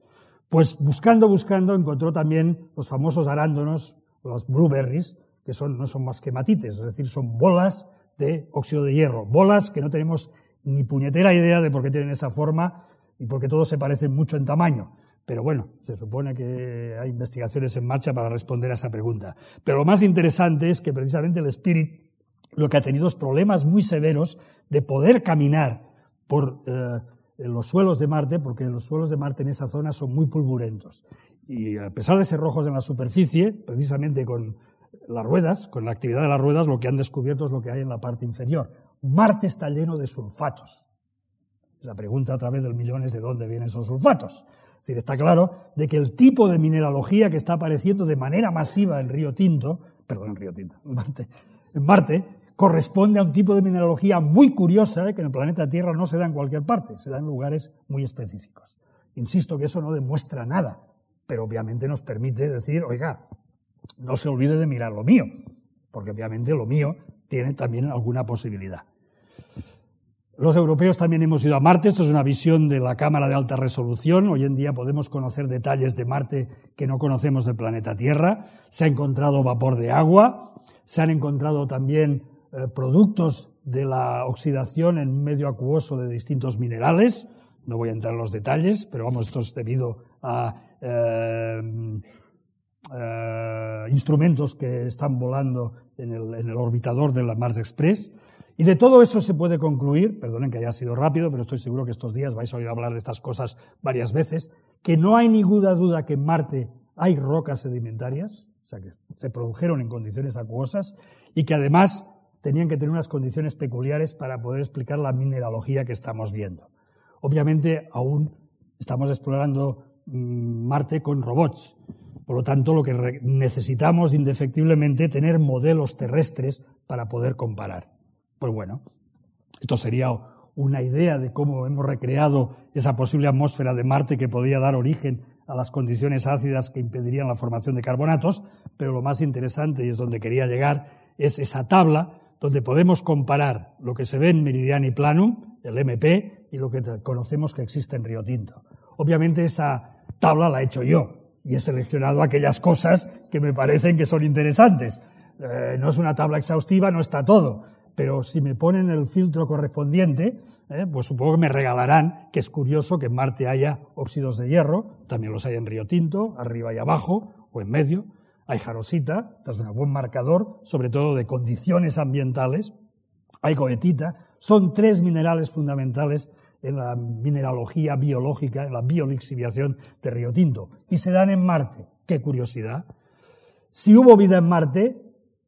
Pues buscando, buscando, encontró también los famosos arándonos, los blueberries, que son, no son más que matites, es decir, son bolas de óxido de hierro, bolas que no tenemos ni puñetera idea de por qué tienen esa forma y porque todos se parecen mucho en tamaño. Pero bueno, se supone que hay investigaciones en marcha para responder a esa pregunta. Pero lo más interesante es que precisamente el Spirit lo que ha tenido es problemas muy severos de poder caminar por eh, los suelos de Marte, porque los suelos de Marte en esa zona son muy pulvurentos. Y a pesar de ser rojos en la superficie, precisamente con las ruedas, con la actividad de las ruedas, lo que han descubierto es lo que hay en la parte inferior. Marte está lleno de sulfatos. La pregunta a través del millón es de dónde vienen esos sulfatos. Es decir, está claro de que el tipo de mineralogía que está apareciendo de manera masiva en Río Tinto, perdón, en Río Tinto, en Marte, en Marte corresponde a un tipo de mineralogía muy curiosa que en el planeta Tierra no se da en cualquier parte, se da en lugares muy específicos. Insisto que eso no demuestra nada, pero obviamente nos permite decir, oiga, no se olvide de mirar lo mío, porque obviamente lo mío tiene también alguna posibilidad. Los europeos también hemos ido a Marte, esto es una visión de la cámara de alta resolución, hoy en día podemos conocer detalles de Marte que no conocemos del planeta Tierra, se ha encontrado vapor de agua, se han encontrado también eh, productos de la oxidación en medio acuoso de distintos minerales, no voy a entrar en los detalles, pero vamos, esto es debido a eh, eh, instrumentos que están volando en el, en el orbitador de la Mars Express. Y de todo eso se puede concluir, perdonen que haya sido rápido, pero estoy seguro que estos días vais a oír hablar de estas cosas varias veces, que no hay ninguna duda que en Marte hay rocas sedimentarias, o sea, que se produjeron en condiciones acuosas y que además tenían que tener unas condiciones peculiares para poder explicar la mineralogía que estamos viendo. Obviamente aún estamos explorando mm, Marte con robots, por lo tanto, lo que necesitamos indefectiblemente tener modelos terrestres para poder comparar. Pues bueno, esto sería una idea de cómo hemos recreado esa posible atmósfera de Marte que podría dar origen a las condiciones ácidas que impedirían la formación de carbonatos, pero lo más interesante, y es donde quería llegar, es esa tabla donde podemos comparar lo que se ve en Meridiani Planum, el MP, y lo que conocemos que existe en Río Tinto. Obviamente esa tabla la he hecho yo, y he seleccionado aquellas cosas que me parecen que son interesantes. Eh, no es una tabla exhaustiva, no está todo, pero si me ponen el filtro correspondiente, eh, pues supongo que me regalarán que es curioso que en Marte haya óxidos de hierro, también los hay en Río Tinto, arriba y abajo, o en medio, hay jarosita, es un buen marcador, sobre todo de condiciones ambientales, hay cohetita, son tres minerales fundamentales en la mineralogía biológica, en la biolixiviación de Río Tinto, y se dan en Marte. ¡Qué curiosidad! Si hubo vida en Marte,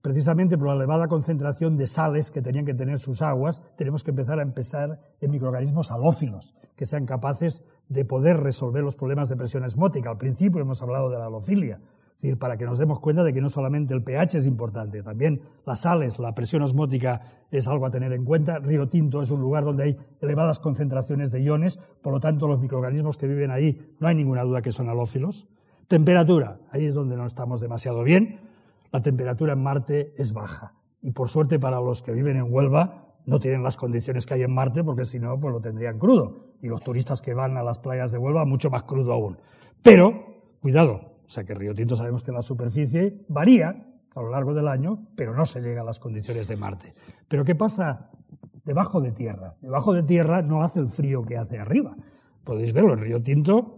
precisamente por la elevada concentración de sales que tenían que tener sus aguas, tenemos que empezar a empezar en microorganismos halófilos, que sean capaces de poder resolver los problemas de presión osmótica. Al principio hemos hablado de la alofilia, es decir, para que nos demos cuenta de que no solamente el pH es importante, también las sales, la presión osmótica es algo a tener en cuenta. Río Tinto es un lugar donde hay elevadas concentraciones de iones, por lo tanto los microorganismos que viven ahí no hay ninguna duda que son halófilos. Temperatura, ahí es donde no estamos demasiado bien. La temperatura en Marte es baja. Y por suerte para los que viven en Huelva, no tienen las condiciones que hay en Marte, porque si no, pues lo tendrían crudo. Y los turistas que van a las playas de Huelva, mucho más crudo aún. Pero, cuidado, o sea que Río Tinto sabemos que la superficie varía a lo largo del año, pero no se llega a las condiciones de Marte. Pero ¿qué pasa debajo de tierra? Debajo de tierra no hace el frío que hace arriba. Podéis verlo, en Río Tinto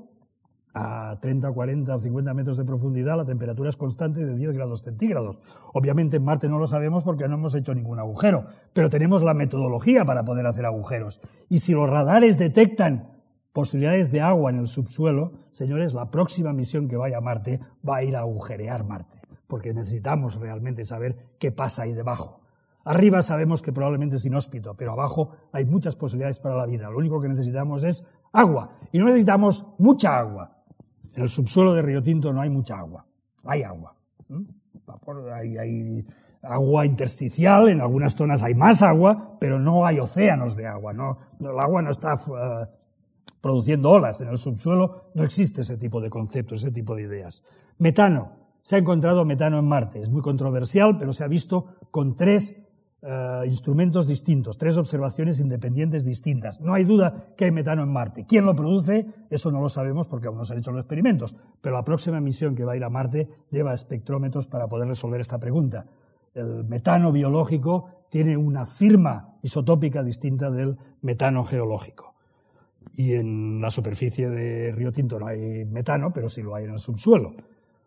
a 30, 40 o 50 metros de profundidad la temperatura es constante de 10 grados centígrados. Obviamente en Marte no lo sabemos porque no hemos hecho ningún agujero, pero tenemos la metodología para poder hacer agujeros. Y si los radares detectan posibilidades de agua en el subsuelo, señores, la próxima misión que vaya a Marte va a ir a agujerear Marte, porque necesitamos realmente saber qué pasa ahí debajo. Arriba sabemos que probablemente es inhóspito, pero abajo hay muchas posibilidades para la vida. Lo único que necesitamos es agua. Y no necesitamos mucha agua. En el subsuelo de Río Tinto no hay mucha agua, hay agua. Hay, agua intersticial, en algunas zonas hay más agua, pero no hay océanos de agua. No, el agua no está eh, produciendo olas. En el subsuelo no existe ese tipo de conceptos, ese tipo de ideas. Metano. Se ha encontrado metano en Marte. Es muy controversial, pero se ha visto con tres eh, instrumentos distintos, tres observaciones independientes distintas. No hay duda que hay metano en Marte. ¿Quién lo produce? Eso no lo sabemos porque aún no se han hecho los experimentos, pero la próxima misión que va a ir a Marte lleva espectrómetros para poder resolver esta pregunta. El metano biológico tiene una firma isotópica distinta del metano geológico. Y en la superficie de Río Tinto no hay metano, pero sí lo hay en el subsuelo.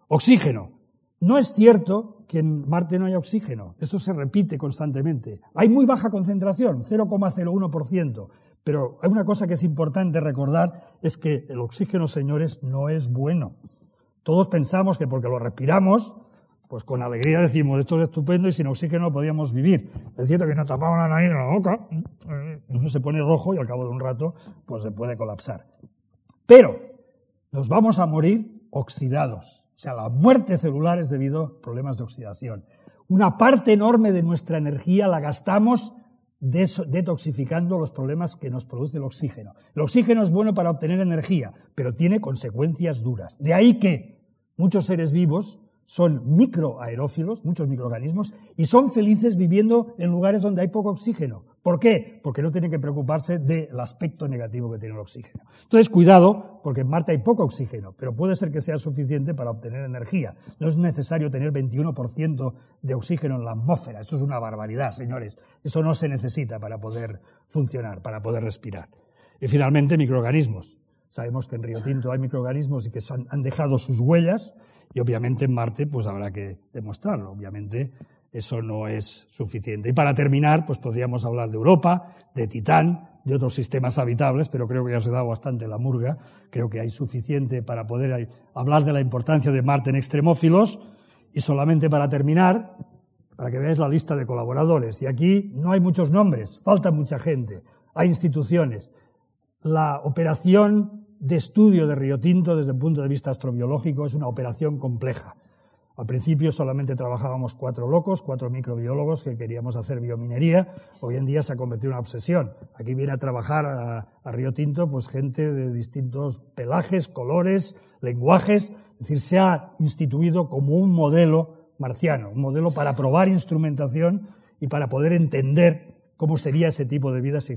Oxígeno. No es cierto que en Marte no haya oxígeno. Esto se repite constantemente. Hay muy baja concentración, 0,01%. Pero hay una cosa que es importante recordar, es que el oxígeno, señores, no es bueno. Todos pensamos que porque lo respiramos, pues con alegría decimos, esto es estupendo y sin oxígeno no podíamos vivir. Es cierto que nos tapamos la nariz en la boca, uno se pone rojo y al cabo de un rato, pues se puede colapsar. Pero nos vamos a morir oxidados. O sea, la muerte celular es debido a problemas de oxidación. Una parte enorme de nuestra energía la gastamos detoxificando los problemas que nos produce el oxígeno. El oxígeno es bueno para obtener energía, pero tiene consecuencias duras. De ahí que muchos seres vivos son microaerófilos, muchos microorganismos, y son felices viviendo en lugares donde hay poco oxígeno. ¿Por qué? Porque no tienen que preocuparse del aspecto negativo que tiene el oxígeno. Entonces, cuidado, porque en Marte hay poco oxígeno, pero puede ser que sea suficiente para obtener energía. No es necesario tener 21% de oxígeno en la atmósfera. Esto es una barbaridad, señores. Eso no se necesita para poder funcionar, para poder respirar. Y finalmente, microorganismos. Sabemos que en Río Tinto hay microorganismos y que han dejado sus huellas y obviamente en Marte pues habrá que demostrarlo. Obviamente eso no es suficiente. Y para terminar, pues podríamos hablar de Europa, de Titán, de otros sistemas habitables, pero creo que ya os he dado bastante la murga. Creo que hay suficiente para poder hablar de la importancia de Marte en extremófilos. Y solamente para terminar, para que veáis la lista de colaboradores. Y aquí no hay muchos nombres, falta mucha gente, hay instituciones. La operación de estudio de Río Tinto desde el punto de vista astrobiológico es una operación compleja. Al principio solamente trabajábamos cuatro locos, cuatro microbiólogos que queríamos hacer biominería. Hoy en día se ha convertido en una obsesión. Aquí viene a trabajar a, Río Tinto pues gente de distintos pelajes, colores, lenguajes. Es decir, se ha instituido como un modelo marciano, un modelo para probar instrumentación y para poder entender cómo sería ese tipo de vida si,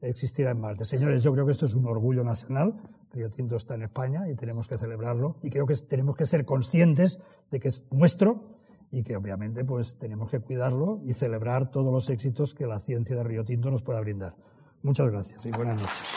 existiera en Marte. Señores, yo creo que esto es un orgullo nacional. Río Tinto está en España y tenemos que celebrarlo. Y creo que tenemos que ser conscientes de que es nuestro y que obviamente pues tenemos que cuidarlo y celebrar todos los éxitos que la ciencia de Río Tinto nos pueda brindar. Muchas gracias y buenas noches.